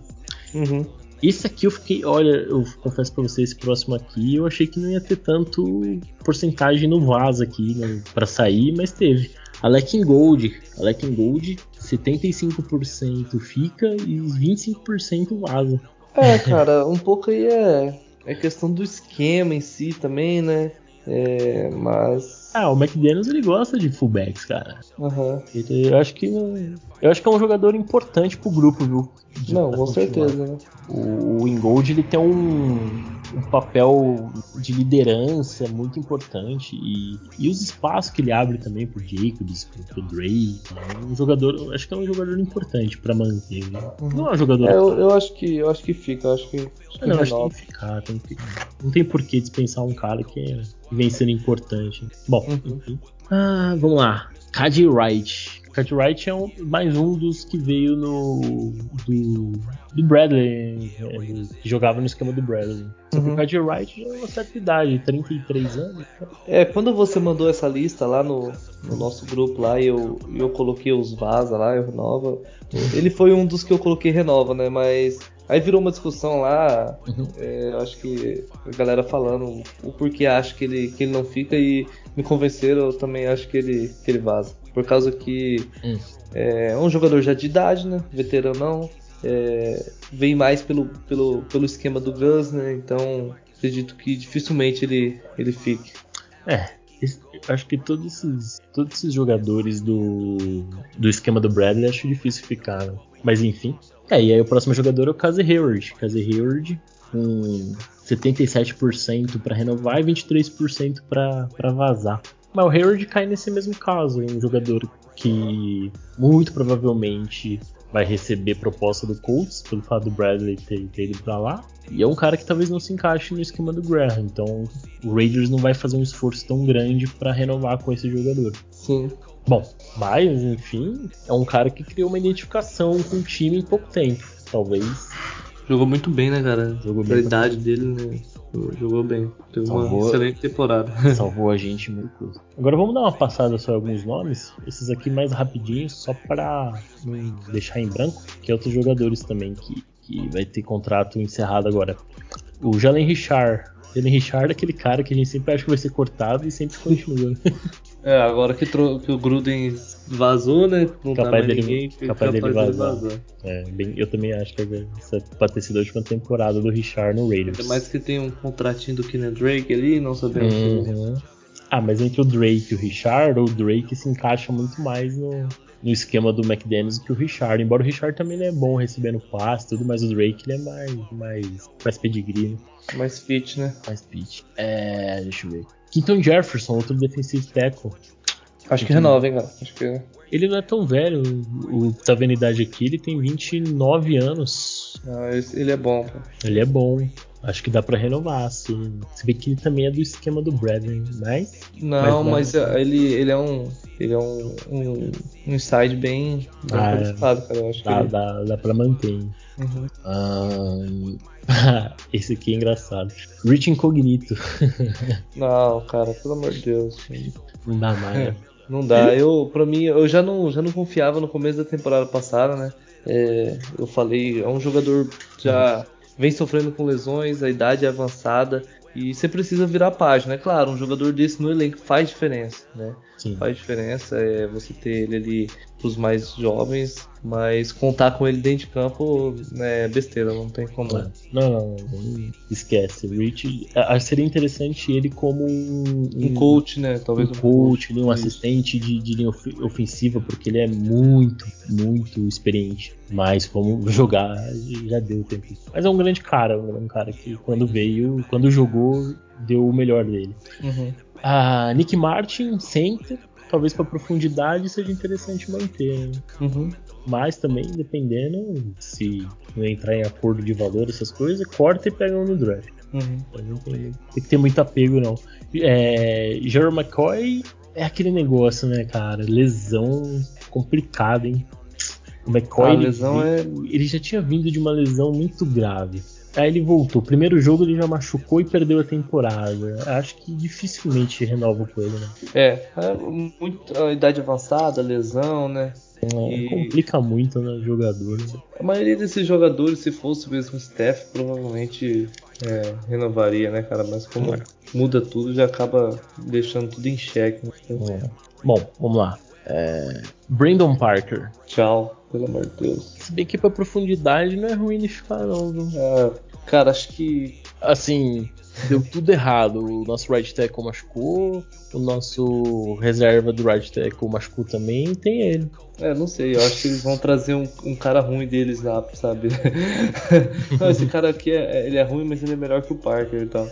Uhum. Esse aqui eu fiquei, olha, eu confesso para vocês, esse próximo aqui, eu achei que não ia ter tanto porcentagem no vaso aqui né, para sair, mas teve. Alec Gold, Alec Gold, 75% fica e 25% vaza. É, cara, um pouco aí é, é questão do esquema em si também, né? É, mas. Ah, o McDaniels ele gosta de fullbacks, cara. Uhum. Eu acho que eu acho que é um jogador importante pro grupo, viu? Não, com certeza. Né? O, o Ingold ele tem um, um, papel de liderança muito importante e, e os espaços que ele abre também pro Jacobs, pro, pro Drake. É um jogador, acho que é um jogador importante para manter. Né? Uhum. Não é um jogador. É, eu, eu, acho que eu acho que fica, acho que. Acho que não, acho que tem que ficar, tem que ficar. Não tem por que dispensar um cara que, é, vem sendo importante. Bom, uhum. enfim. Ah, vamos lá. Cady Wright. Cartwright é um, mais um dos que veio no do, do Bradley, é, que jogava no esquema do Bradley. Só que uhum. o Cartwright é uma certa idade, 33 anos. É, quando você mandou essa lista lá no, no nosso grupo lá e eu, eu coloquei os vaza lá, eu renova. Ele foi um dos que eu coloquei renova, né? Mas Aí virou uma discussão lá, uhum. é, acho que a galera falando o porquê acha que ele, que ele não fica e me convenceram, eu também acho que ele, que ele vaza. Por causa que hum. é um jogador já de idade, né? Veterano não. É, vem mais pelo, pelo, pelo esquema do Gus, né? Então acredito que dificilmente ele, ele fique. É, acho que todos esses, todos esses jogadores do, do esquema do Bradley acho difícil ficar. Né? Mas enfim. É, e aí o próximo jogador é o Casey Hayward. Casey Hayward com 77% para renovar e 23% para vazar. Mas o Hayward cai nesse mesmo caso, um jogador que muito provavelmente vai receber proposta do Colts, pelo fato do Bradley ter, ter ido para lá. E é um cara que talvez não se encaixe no esquema do Graham. Então o Raiders não vai fazer um esforço tão grande para renovar com esse jogador. Sim. Bom, mas enfim, é um cara que criou uma identificação com o time em pouco tempo. Talvez Jogou muito bem, né, cara? Jogou bem. A idade dele, né? Jogou bem. Teve salvou, uma excelente temporada. Salvou a gente muito. Agora vamos dar uma passada sobre alguns nomes. Esses aqui mais rapidinho, só pra não deixar em branco, que é outros jogadores também que, que vai ter contrato encerrado agora. O Jalen Richard. Jalen Richard é aquele cara que a gente sempre acha que vai ser cortado e sempre continua. É, agora que, que o Gruden vazou, né? Não capaz dele, ninguém, capaz, capaz dele vazar. vazar. É, bem, eu também acho que essa pode ter sido a última temporada do Richard no Raiders. Ainda mais que tem um contratinho do Keenan Drake ali, não sabemos. Uhum. Ah, mas entre o Drake e o Richard, o Drake se encaixa muito mais no, no esquema do McDaniels do que o Richard. Embora o Richard também é bom recebendo passe tudo, mas o Drake ele é mais, mais, mais pedigree, né? Mais fit, né? Mais fit. É, deixa eu ver. Quinton Jefferson, outro defensive tackle. Acho que renova, hein, cara. Acho que... Ele não é tão velho. O, tá vendo a idade aqui, ele tem 29 anos. Ah, ele é bom, pô. Ele é bom. Acho que dá para renovar, assim. Se vê que ele também é do esquema do Bradley, mas. Não, mas, mas ele, ele é um. Ele é um, um, um inside bem, bem ah, qualificado, cara. Eu acho dá, que ele... dá, dá pra manter. Uhum. Ah, esse aqui é engraçado. Rich Incognito. não, cara, pelo amor de Deus. Não dá mais, né? Não dá. Eu, pra mim, eu já não, já não confiava no começo da temporada passada, né? É, eu falei, é um jogador já vem sofrendo com lesões, a idade é avançada e você precisa virar a página. É claro, um jogador desse no elenco faz diferença, né? Sim. Faz diferença é você ter ele ali pros mais jovens, mas contar com ele dentro de campo é besteira, não tem como. Não, não, não, não esquece. Rich, acho que seria interessante ele como um, um coach, né? Talvez um, um coach, um assistente de, de linha ofensiva, porque ele é muito, muito experiente. Mas como jogar já deu tempo. Mas é um grande cara, um cara que quando veio, quando jogou, deu o melhor dele. Uhum. A Nick Martin, center, talvez para profundidade seja interessante manter. Uhum. Mas também, dependendo, se não entrar em acordo de valor, essas coisas, corta e pega um no draft. Uhum. Não tem, tem, que ter muito apego, não. É, Jerry McCoy é aquele negócio, né, cara? Lesão complicada, hein? O McCoy, a lesão ele, é... ele já tinha vindo de uma lesão muito grave. Aí ele voltou. Primeiro jogo ele já machucou e perdeu a temporada. Acho que dificilmente renova com ele, né? É, é muito, a idade avançada, lesão, né? É, e... Complica muito, né, jogador. A maioria desses jogadores, se fosse o mesmo staff, provavelmente é, renovaria, né, cara? Mas como é. muda tudo, já acaba deixando tudo em xeque. Né? É. Bom, vamos lá. É... Brandon Parker. Tchau, pelo amor de Deus. Se bem que pra profundidade não é ruim de ficar, não, viu? É, cara, acho que. Assim, deu tudo errado. O nosso right tackle machucou, o nosso reserva do right tackle machucou também, tem ele. É, não sei, eu acho que eles vão trazer um, um cara ruim deles lá, sabe? não, esse cara aqui é, ele é ruim, mas ele é melhor que o Parker e tal.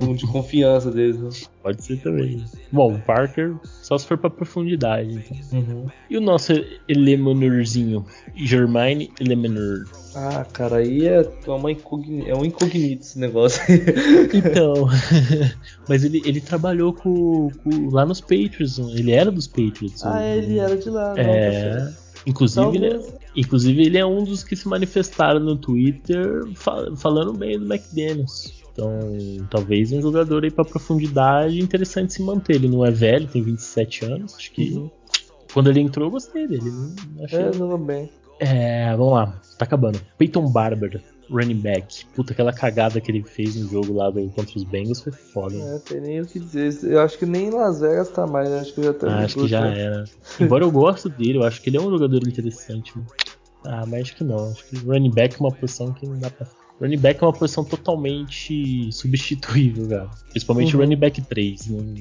um de confiança deles. Né? Pode ser também. Bom, o Parker só se for pra profundidade. Então. Uhum. E o nosso Elemenorzinho? Germaine Elemenor. Ah, cara, aí é, uma incogn... é um incognito esse negócio. então, mas ele, ele trabalhou com, com, lá nos Patriots, ele era dos Patriots. Ah, ele era de lá. É, não, inclusive, ele, é, inclusive ele é um dos que se manifestaram no Twitter fal falando bem do McDaniels. Então, talvez um jogador aí para profundidade interessante se manter. Ele não é velho, tem 27 anos. Acho que uhum. quando ele entrou eu gostei dele. Achei... É, jogou bem. É, vamos lá, tá acabando. Peyton Barber, running back. Puta, aquela cagada que ele fez no jogo lá contra os Bengals foi foda. É, tem nem o que dizer. Eu acho que nem Las Vegas tá mais, né? Acho que já tá. Ah, acho que já era. Embora eu gosto dele, eu acho que ele é um jogador interessante. Mano. Ah, mas acho que não. Acho que running back é uma posição que não dá pra Running back é uma posição totalmente substituível, cara. Principalmente uhum. running back 3. Não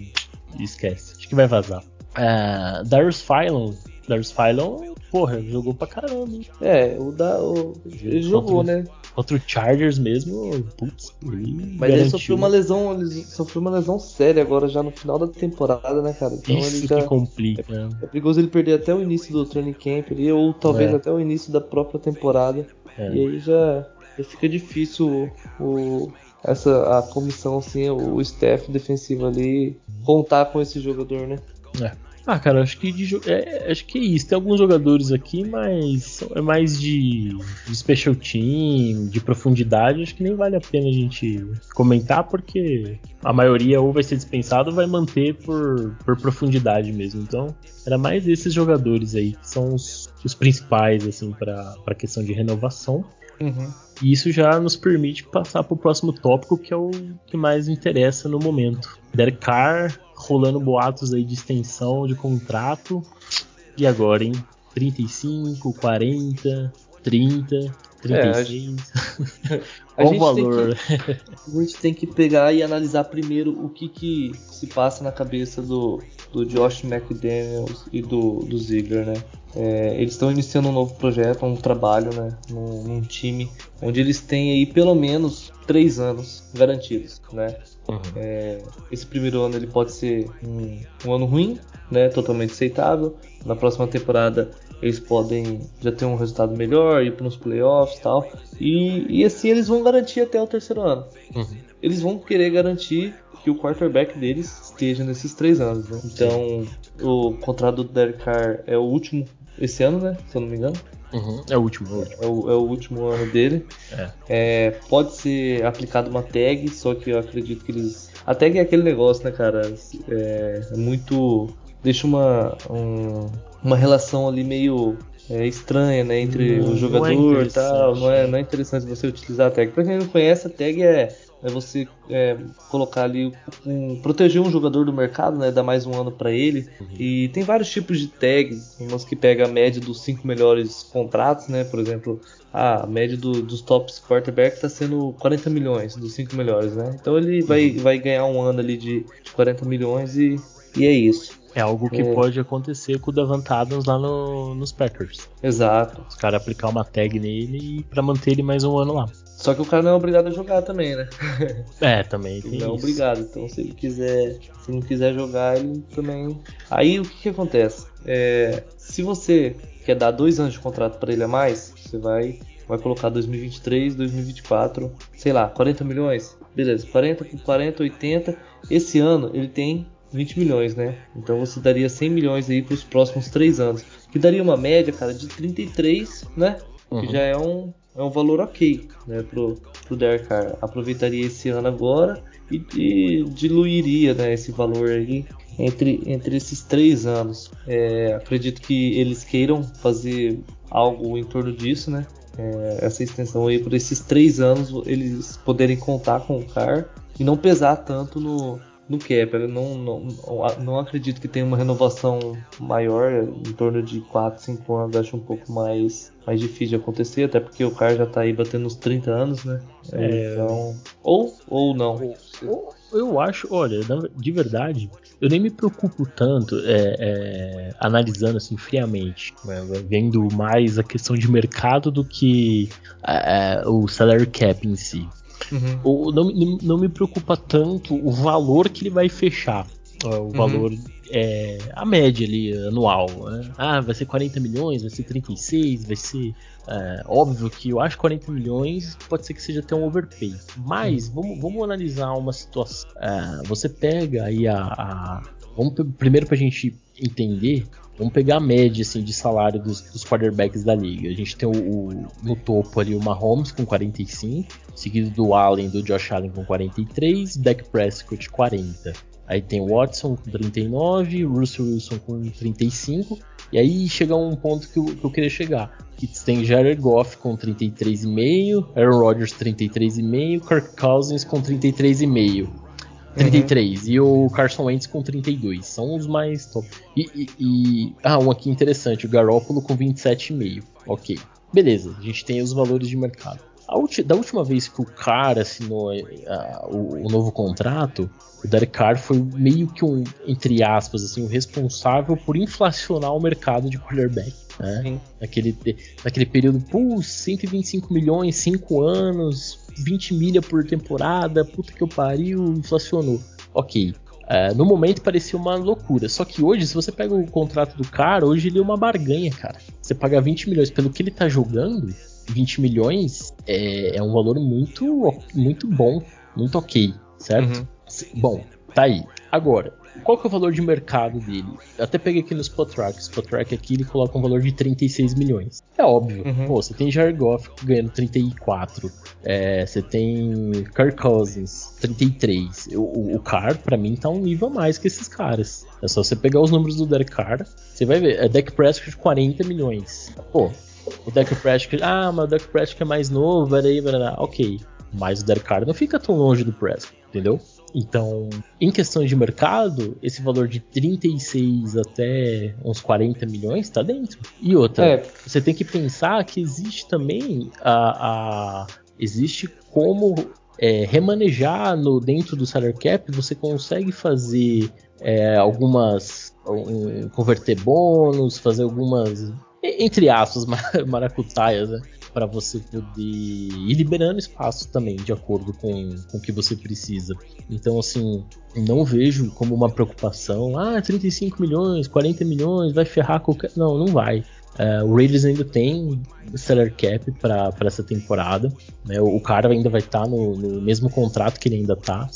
esquece. Acho que vai vazar. Uh, Darius Phylon. Darius Phylon, porra, jogou pra caramba. Hein? É, o da. O, ele jogou, né? Contra o Chargers mesmo, putz, ele Mas garantiu. ele sofreu uma lesão, ele sofreu uma lesão séria agora já no final da temporada, né, cara? Então Isso ele já, que complica. É, é, perigoso ele perder até o início do training camp ali, ou talvez é. até o início da própria temporada. É. E aí já fica difícil o, o, essa, a comissão, assim, o staff defensivo ali contar com esse jogador, né? É. Ah, cara, acho que de, é, acho que é isso. Tem alguns jogadores aqui, mas é mais de, de special team, de profundidade. Acho que nem vale a pena a gente comentar, porque a maioria ou vai ser dispensado ou vai manter por, por profundidade mesmo. Então, era mais esses jogadores aí que são os, os principais, assim, para a questão de renovação. Uhum. E isso já nos permite passar para o próximo tópico, que é o que mais interessa no momento. Derek Carr, rolando boatos aí de extensão de contrato. E agora, hein? 35, 40, 30, 36. É, Qual o valor? Que, a gente tem que pegar e analisar primeiro o que, que se passa na cabeça do, do Josh McDaniels e do, do Ziggler, né? É, eles estão iniciando um novo projeto, um trabalho, né? Num, num, time onde eles têm aí pelo menos três anos garantidos, né? Uhum. É, esse primeiro ano ele pode ser um, um ano ruim, né? Totalmente aceitável. Na próxima temporada eles podem já ter um resultado melhor, ir para os playoffs tal. e E assim eles vão garantir até o terceiro ano. Uhum. Eles vão querer garantir que o quarterback deles esteja nesses três anos. Né? Então o contrato do Derek Carr é o último esse ano, né? Se eu não me engano. Uhum, é o último. É o, é o, é último ano dele. É. É, pode ser aplicado uma tag, só que eu acredito que eles. A tag é aquele negócio, né, cara? É, é muito. Deixa uma. Um, uma relação ali meio é, estranha, né, entre não, o jogador é e tal. Não é, não é interessante você utilizar a tag. Pra quem não conhece, a tag é, é você é, colocar ali, um, proteger um jogador do mercado, né, dar mais um ano para ele. Uhum. E tem vários tipos de tags, umas que pega a média dos cinco melhores contratos, né, por exemplo, a média do, dos tops quarterback está sendo 40 milhões dos cinco melhores, né. Então ele vai, uhum. vai ganhar um ano ali de, de 40 milhões e, e é isso. É algo que é. pode acontecer com o Davant Adams lá no, nos Packers. Exato. Os caras aplicar uma tag nele para manter ele mais um ano lá. Só que o cara não é obrigado a jogar também, né? É, também tem Não é obrigado. Então se ele quiser, se não quiser jogar, ele também. Aí o que, que acontece? É, se você quer dar dois anos de contrato para ele a mais, você vai vai colocar 2023, 2024, sei lá, 40 milhões. Beleza, 40 com 40, 80. Esse ano ele tem 20 milhões, né? Então você daria 100 milhões aí para os próximos 3 anos. Que daria uma média, cara, de 33, né? Uhum. Que já é um, é um valor ok, né? Pro, pro Derek Carr. Aproveitaria esse ano agora e, e diluiria né, esse valor aí entre, entre esses três anos. É, acredito que eles queiram fazer algo em torno disso, né? É, essa extensão aí por esses três anos eles poderem contar com o Carr e não pesar tanto no, no cap. Eu não, não, não acredito que tenha uma renovação maior, em torno de 4, 5 anos, acho um pouco mais, mais difícil de acontecer, até porque o cara já tá aí batendo uns 30 anos, né? É... Então, ou, ou não. Ou, eu acho, olha, de verdade, eu nem me preocupo tanto é, é, analisando assim friamente, né, vendo mais a questão de mercado do que é, é o salary cap em si. Uhum. O, não, não me preocupa tanto o valor que ele vai fechar. O uhum. valor é a média ali anual. Né? Ah, vai ser 40 milhões, vai ser 36, vai ser. É, óbvio que eu acho 40 milhões pode ser que seja até um overpay. Mas uhum. vamos, vamos analisar uma situação. É, você pega aí a. a vamos primeiro pra gente entender Vamos pegar a média assim, de salário dos, dos quarterbacks da liga. A gente tem o, o, no topo ali o Mahomes com 45, seguido do Allen do Josh Allen com 43, Dak Prescott 40. Aí tem o Watson com 39, Russell Wilson com 35. E aí chega um ponto que eu, que eu queria chegar. Que tem Jared Goff com 33,5, Aaron Rodgers 33,5, Kirk Cousins com 33,5. 33 uhum. e o Carson Wentz com 32. São os mais top. E, e, e, ah, um aqui interessante, o Garoppolo com 27,5. Ok. Beleza, a gente tem os valores de mercado. Ulti, da última vez que o cara assinou uh, o, o, novo contrato, o Derek Carr foi meio que um, entre aspas, assim, o responsável por inflacionar o mercado de quarterback. Né? Naquele, naquele período, pô, 125 milhões, 5 anos, 20 milha por temporada, puta que eu pariu, inflacionou. Ok. Uh, no momento parecia uma loucura. Só que hoje, se você pega o contrato do cara, hoje ele é uma barganha, cara. Você paga 20 milhões pelo que ele tá jogando, 20 milhões é, é um valor muito, muito bom, muito ok, certo? Uhum. Bom, tá aí. Agora, qual que é o valor de mercado dele? Eu até peguei aqui no Spotrack. Spotrack aqui ele coloca um valor de 36 milhões. É óbvio. Uhum. Pô, você tem Jared Goff ganhando 34. É, você tem Kirk Cousins, 33. O, o, o Carr, pra mim, tá um nível a mais que esses caras. É só você pegar os números do Derek Carr. Você vai ver. É Deck Prescott 40 milhões. Pô, o Deck Prescott. Ah, mas o Deck Prescott é mais novo, aí, ok. Mas o Derek Carr não fica tão longe do Prescott, entendeu? Então, em questão de mercado, esse valor de 36 até uns 40 milhões está dentro. E outra, é. você tem que pensar que existe também a, a existe como é, remanejar no dentro do salary cap, você consegue fazer é, algumas um, converter bônus, fazer algumas entre aspas maracutaias, né? para você poder ir liberando espaço também, de acordo com, com o que você precisa. Então, assim, não vejo como uma preocupação. Ah, 35 milhões, 40 milhões, vai ferrar qualquer. Não, não vai. Uh, o Raiders ainda tem salary cap para essa temporada. Né? O cara ainda vai estar tá no, no, mesmo contrato que ele ainda está.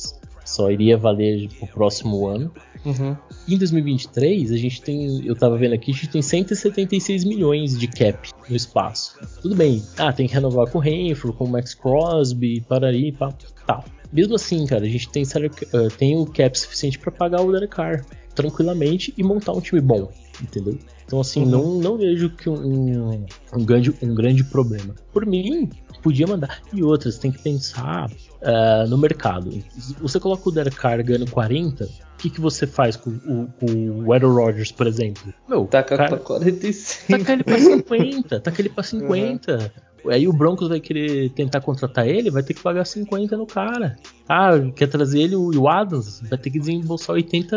Só iria valer o próximo ano. Uhum. Em 2023, a gente tem, eu tava vendo aqui, a gente tem 176 milhões de cap no espaço. Tudo bem, ah, tem que renovar com o Renfro, com o Max Crosby, parari, pá, tá. Mesmo assim, cara, a gente tem, uh, tem o cap suficiente para pagar o Derek Carr tranquilamente e montar um time bom, entendeu? Então, assim, uhum. não, não vejo que um, um, grande, um grande problema. Por mim, podia mandar. E outras, tem que pensar uh, no mercado. Você coloca o Derek Carr ganhando 40, o que, que você faz com o, com o Aaron Rodgers, por exemplo? Meu, taca cara, pra 45. Taca ele pra 50, taca ele pra 50. Uhum. Aí o Broncos vai querer tentar contratar ele, vai ter que pagar 50 no cara. Ah, quer trazer ele o Adams, vai ter que desembolsar 80,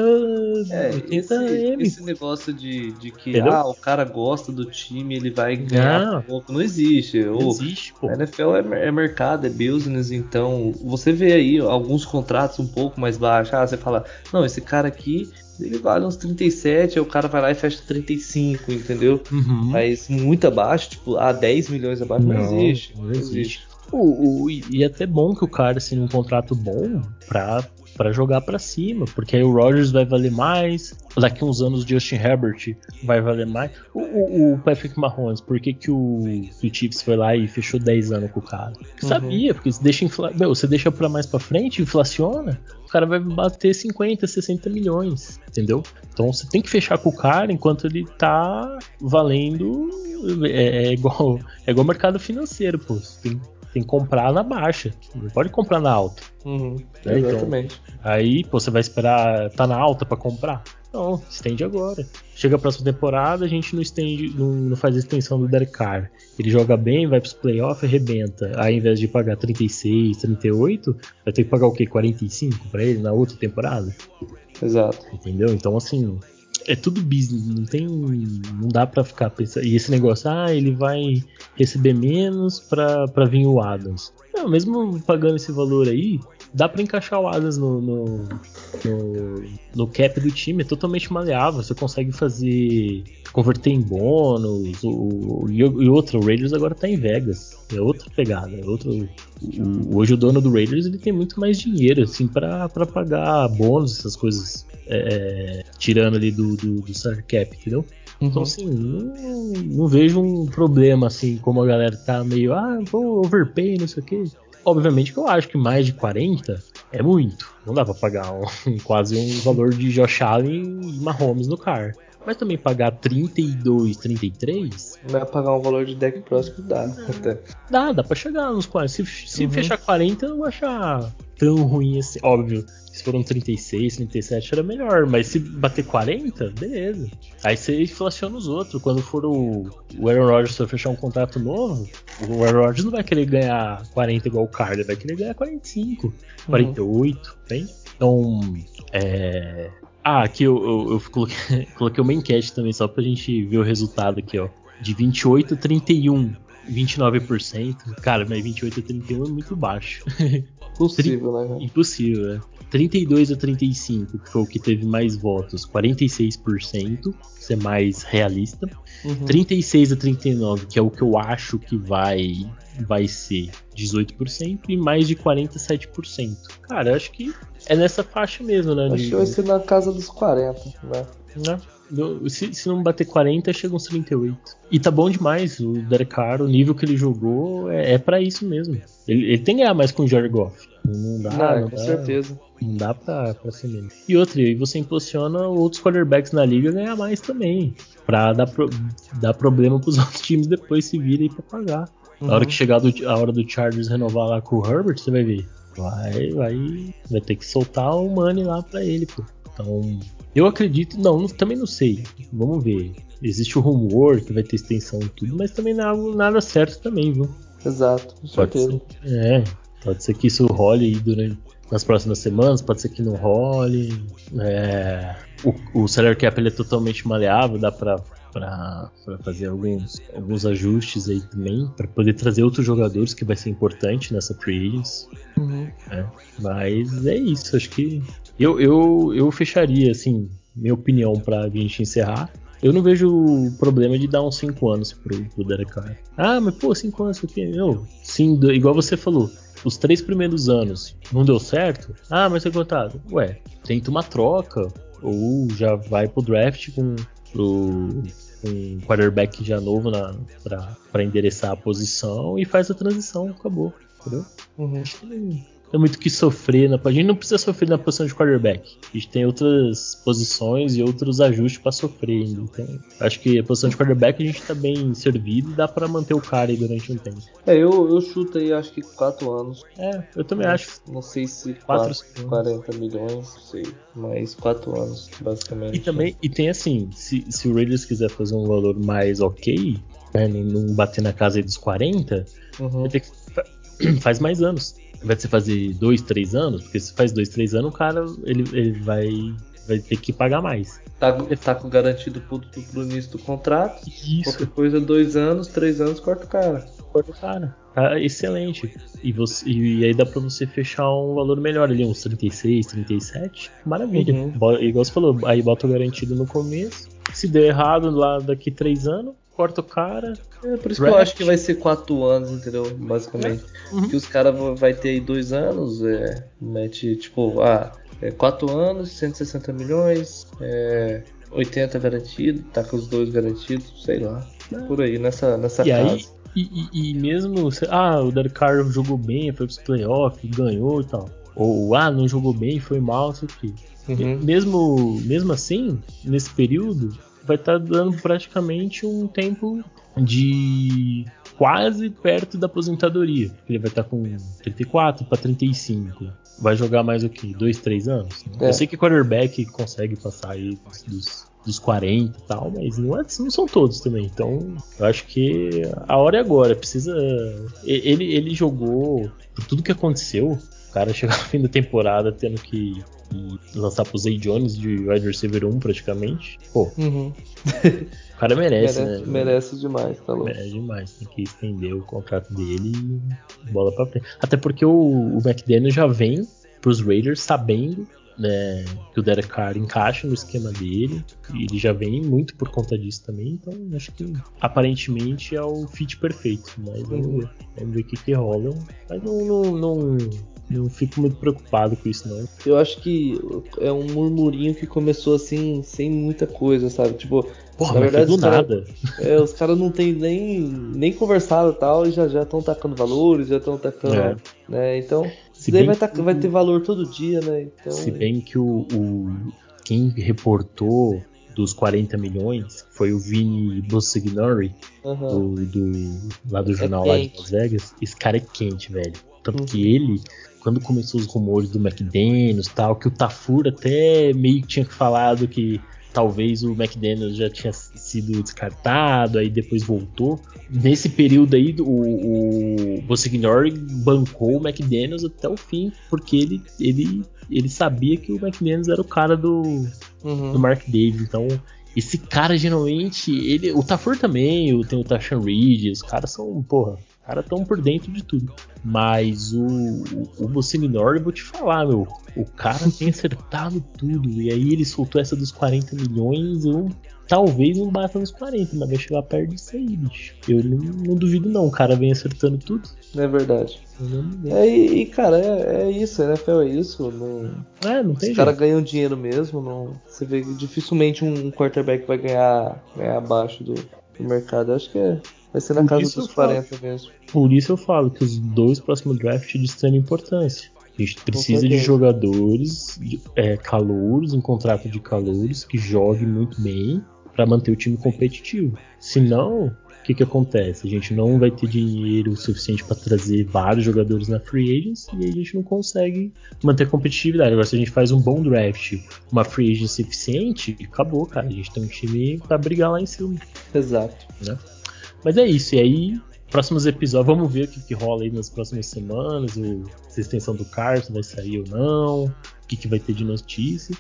é, 80 esse, M. Esse negócio de, de que ah, o cara gosta do time, ele vai ganhar não, pouco, não existe. Não o, existe, pô. A NFL é, é, mercado, é business, então você vê aí alguns contratos um pouco mais baixos. Ah, você fala, não, esse cara aqui ele vale uns 37, aí o cara vai lá e fecha 35, entendeu? Uhum. Mas muito abaixo, tipo, a ah, 10 milhões abaixo não, não existe. Não existe. O, o, e é até bom que o cara assine um contrato bom pra para jogar para cima, porque aí o Rodgers vai valer mais, daqui uns anos o Justin Herbert vai valer mais. O, o, o Patrick Mahomes, por que, que o, o Chiefs foi lá e fechou 10 anos com o cara? Uhum. Sabia, porque você deixa, infla... Meu, você deixa para mais para frente, inflaciona, o cara vai bater 50, 60 milhões, entendeu? Então você tem que fechar com o cara enquanto ele tá valendo. É, é igual é igual mercado financeiro, pô. Você tem tem que comprar na baixa. Não pode comprar na alta. Uhum, né? Exatamente. Então, aí pô, você vai esperar tá na alta para comprar? Não, estende agora. Chega a próxima temporada, a gente não estende, não, não faz a extensão do Derek Carr. Ele joga bem, vai pros playoffs, arrebenta. Aí, ao invés de pagar 36, 38, vai ter que pagar o quê? 45 para ele na outra temporada? Exato. Entendeu? Então, assim, é tudo business, não tem. Não dá pra ficar pensando. E esse negócio, ah, ele vai receber menos pra, pra vir o Adams. Não, mesmo pagando esse valor aí, dá para encaixar o Adams no, no, no, no, cap do time, é totalmente maleável. Você consegue fazer. converter em bônus. O, e, e outro, o Raiders agora tá em Vegas. É outra pegada. É outro, o, hoje o dono do Raiders ele tem muito mais dinheiro assim para pagar bônus, essas coisas é, tirando ali do, do, do salary cap, entendeu? Uhum. Então, assim, não, não, vejo um problema, assim, como a galera tá meio, ah, vou overpay, não sei o quê. Obviamente que eu acho que mais de 40 é muito. Não dá pra pagar um, quase um valor de Josh Allen e Mahomes no car. Mas também pagar 32, 33. Vai pagar um valor de deck próximo, dá. Até. Dá, dá pra chegar nos 40. Se, se uhum. fechar 40, eu não vou achar tão ruim assim. Óbvio, se foram 36, 37 era melhor, mas se bater 40, beleza. Aí você inflaciona os outros. Quando for o, o Aaron Rodgers for fechar um contrato novo, o Aaron Rodgers não vai querer ganhar 40 igual o Carter, vai querer ganhar 45, 48, uhum. entende? Então, é, ah, aqui eu, eu, eu coloquei, coloquei, uma enquete também, só pra gente ver o resultado aqui, ó. De 28 a 31, 29%. Cara, mas 28 a 31 é muito baixo. Impossível, né? Impossível, né? 32 a 35, que foi o que teve mais votos, 46%, ser mais realista. Uhum. 36 a 39, que é o que eu acho que vai vai ser 18% e mais de 47%. Cara, acho que é nessa faixa mesmo, né? Acho que vai ser na casa dos 40, né? né? Se, se, não bater 40, chega uns 38. E tá bom demais. O Derek Carr, o nível que ele jogou é, é para isso mesmo. Ele, ele, tem que ganhar mais com o Jared Goff. Não dá, não, não com dá, certeza. Não dá pra, pra ser menos. E outra, e você impulsiona outros quarterbacks na liga a ganhar mais também. Pra dar, pro, dar problema pros outros times depois se virem pra pagar. Uhum. Na hora que chegar do, a hora do Chargers renovar lá com o Herbert, você vai ver. Vai, vai, vai ter que soltar o money lá pra ele, pô. Então, eu acredito, não, também não sei. Vamos ver. Existe o rumor que vai ter extensão e tudo, mas também não é algo nada certo também, viu? Exato, com certeza. Ser, é, pode ser que isso role aí durante nas próximas semanas, pode ser que não role. É, o, o salary cap ele é totalmente maleável, dá pra, pra, pra fazer alguns, alguns ajustes aí também, para poder trazer outros jogadores, que vai ser importante nessa free agents. Uhum. É, mas é isso, acho que eu, eu, eu fecharia, assim, minha opinião pra gente encerrar. Eu não vejo problema de dar uns 5 anos pro, pro Derek Carr. Ah, mas pô, 5 anos, aqui, meu, sim, igual você falou, os três primeiros anos não deu certo, ah, mas é contado. Ué, tenta uma troca, ou já vai pro draft com pro, um quarterback já novo na, pra, pra endereçar a posição e faz a transição, acabou. Entendeu? Uhum. Tem muito que sofrer. Na, a gente não precisa sofrer na posição de quarterback. A gente tem outras posições e outros ajustes para sofrer ainda. Então, acho que a posição de quarterback a gente tá bem servido e dá para manter o cara aí durante um tempo. É, eu, eu chuto aí acho que 4 anos. É, eu também acho. Não sei se 4, 40 milhões, não sei. Mas 4 anos, basicamente. E também, e tem assim, se, se o Raiders quiser fazer um valor mais ok, né, não bater na casa aí dos 40, uhum. vai ter que faz mais anos de você fazer dois, três anos, porque se faz dois, três anos, o cara ele, ele vai, vai ter que pagar mais. Tá, tá com garantido pro, pro início do contrato. Isso. Qualquer coisa, dois anos, três anos, corta o cara. Corta o cara. Tá excelente. E, você, e aí dá pra você fechar um valor melhor ali, uns 36, 37. Maravilha. Uhum. Igual você falou, aí bota o garantido no começo. Se der errado lá daqui três anos, corta o cara. É por isso que eu acho que vai ser quatro anos, entendeu? Basicamente. É. Uhum. Que os caras vai ter aí dois anos, é, mete tipo, ah, é, quatro anos, 160 milhões, é, 80 garantido, tá com os dois garantidos, sei lá. Por aí, nessa, nessa e casa. Aí, e, e, e, mesmo, ah, o Derek Carr jogou bem, foi pros playoffs, ganhou e tal. Ou, ah, não jogou bem, foi mal, isso aqui. Uhum. Mesmo, mesmo assim, nesse período, vai estar tá dando praticamente um tempo de quase perto da aposentadoria. Ele vai estar tá com 34 para 35. Vai jogar mais o que? 2, 3 anos? É. Eu sei que quarterback consegue passar aí dos, dos 40 e tal, mas não, é, não são todos também. Então, eu acho que a hora é agora. Precisa. Ele, ele jogou por tudo que aconteceu. O cara chegou no fim da temporada tendo que e lançar pro Zay Jones de wide receiver 1 praticamente. Pô, uhum. o cara merece, merece, né? Merece demais, tá louco. Merece demais, tem que estender o contrato dele e bola pra frente. Até porque o, o McDaniel já vem pros Raiders sabendo né, que o Derek Carr encaixa no esquema dele e ele já vem muito por conta disso também, então acho que aparentemente é o fit perfeito, mas vamos uhum. ver, vamos ver o que, que rola. Mas não, não, não, não fico muito preocupado com isso, não. Eu acho que é um murmurinho que começou assim, sem muita coisa, sabe? Tipo, Porra, na verdade, do cara, nada. É, os caras não tem nem, nem conversado e tal, e já estão tacando valores, já estão tacando. É. Né? Então, se daí vai, que... vai ter valor todo dia, né? Então... Se bem que o, o quem reportou dos 40 milhões foi o Vini Bussignori, uhum. do, do, lá do é jornal é lá de Las Vegas. Esse cara é quente, velho. Tanto uhum. que ele quando começou os rumores do McDaniels tal, que o Tafur até meio que tinha falado que talvez o McDaniels já tinha sido descartado, aí depois voltou. Nesse período aí, o, o Bosignori bancou o McDaniels até o fim, porque ele, ele, ele sabia que o McDaniels era o cara do, uhum. do Mark Davis. Então, esse cara geralmente, ele, o Tafur também, tem o Tashan Reed, os caras são, porra, caras estão por dentro de tudo. Mas o, o, o Bolsonaro, eu vou te falar, meu. O cara tem acertado tudo. E aí ele soltou essa dos 40 milhões. Eu talvez não bata nos 40, mas vai chegar perto disso aí, bicho. Eu não, não duvido, não. O cara vem acertando tudo. É verdade. É, e, cara, é, é isso, a NFL é isso. Não, é, não tem Os caras ganham dinheiro mesmo. Não, você vê que dificilmente um quarterback vai ganhar, ganhar abaixo do, do mercado. Eu acho que é, vai ser na Por casa dos 40 falo, mesmo. Por isso eu falo que os dois próximos drafts de extrema importância. A gente precisa de jogadores de, é, calouros, em contrato de calouros, que joguem muito bem para manter o time competitivo. Senão, o que, que acontece? A gente não vai ter dinheiro suficiente para trazer vários jogadores na free agents e a gente não consegue manter competitividade. Agora, se a gente faz um bom draft, uma free agent eficiente, acabou, cara. A gente tem um time para brigar lá em cima. Exato. Né? Mas é isso. E aí, próximos episódios, vamos ver o que, que rola aí nas próximas semanas. O, se a extensão do Carson vai sair ou não. O que, que vai ter de notícia.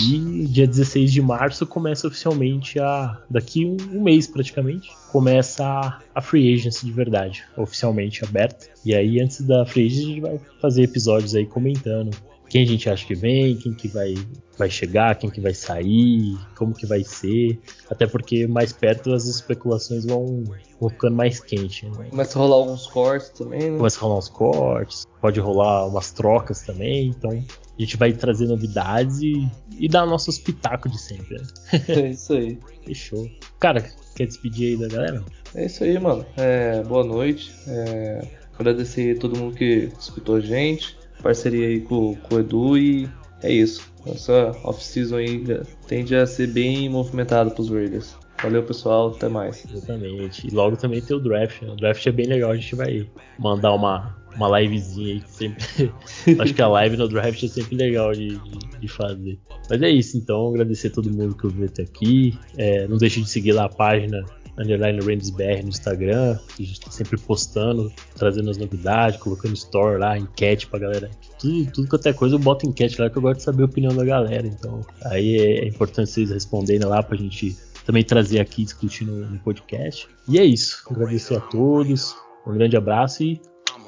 E dia 16 de março começa oficialmente a. Daqui um, um mês praticamente. Começa a, a, Free Agency de verdade. Oficialmente aberta. E aí, antes da Free Agency, a gente vai fazer episódios aí comentando quem a gente acha que vem, quem que vai, vai chegar, quem que vai sair, como que vai ser. Até porque mais perto as especulações vão, vão ficando mais quentes. Né? Começa a rolar alguns cortes também, né? Começa a rolar uns cortes, pode rolar umas trocas também, então a gente vai trazer novidades e, e dar nossos pitacos de sempre. Né? É isso aí. Fechou. Cara, quer despedir aí da galera? É isso aí, mano. É, boa noite. É, agradecer a todo mundo que escutou a gente parceria aí com, com o Edu e é isso. Essa off-season aí tende a ser bem movimentada pros Raiders. Valeu, pessoal. Até mais. Exatamente. E logo também tem o draft. Né? O draft é bem legal. A gente vai mandar uma, uma livezinha aí. Sempre... Acho que a live no draft é sempre legal de, de, de, fazer. Mas é isso. Então, agradecer a todo mundo que ouviu até aqui. É, não deixe de seguir lá a página underline BR no Instagram, a gente tá sempre postando, trazendo as novidades, colocando store lá, enquete pra galera. Tudo, tudo quanto é coisa eu boto enquete lá que eu gosto de saber a opinião da galera. Então aí é, é importante vocês responderem lá pra gente também trazer aqui discutir no, podcast. E é isso. Agradecer a todos. Um grande abraço e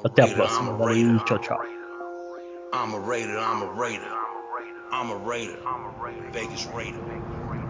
até a próxima. Valeu, tchau, tchau. I'm a raider, I'm a raider. I'm a raider. Vegas raider.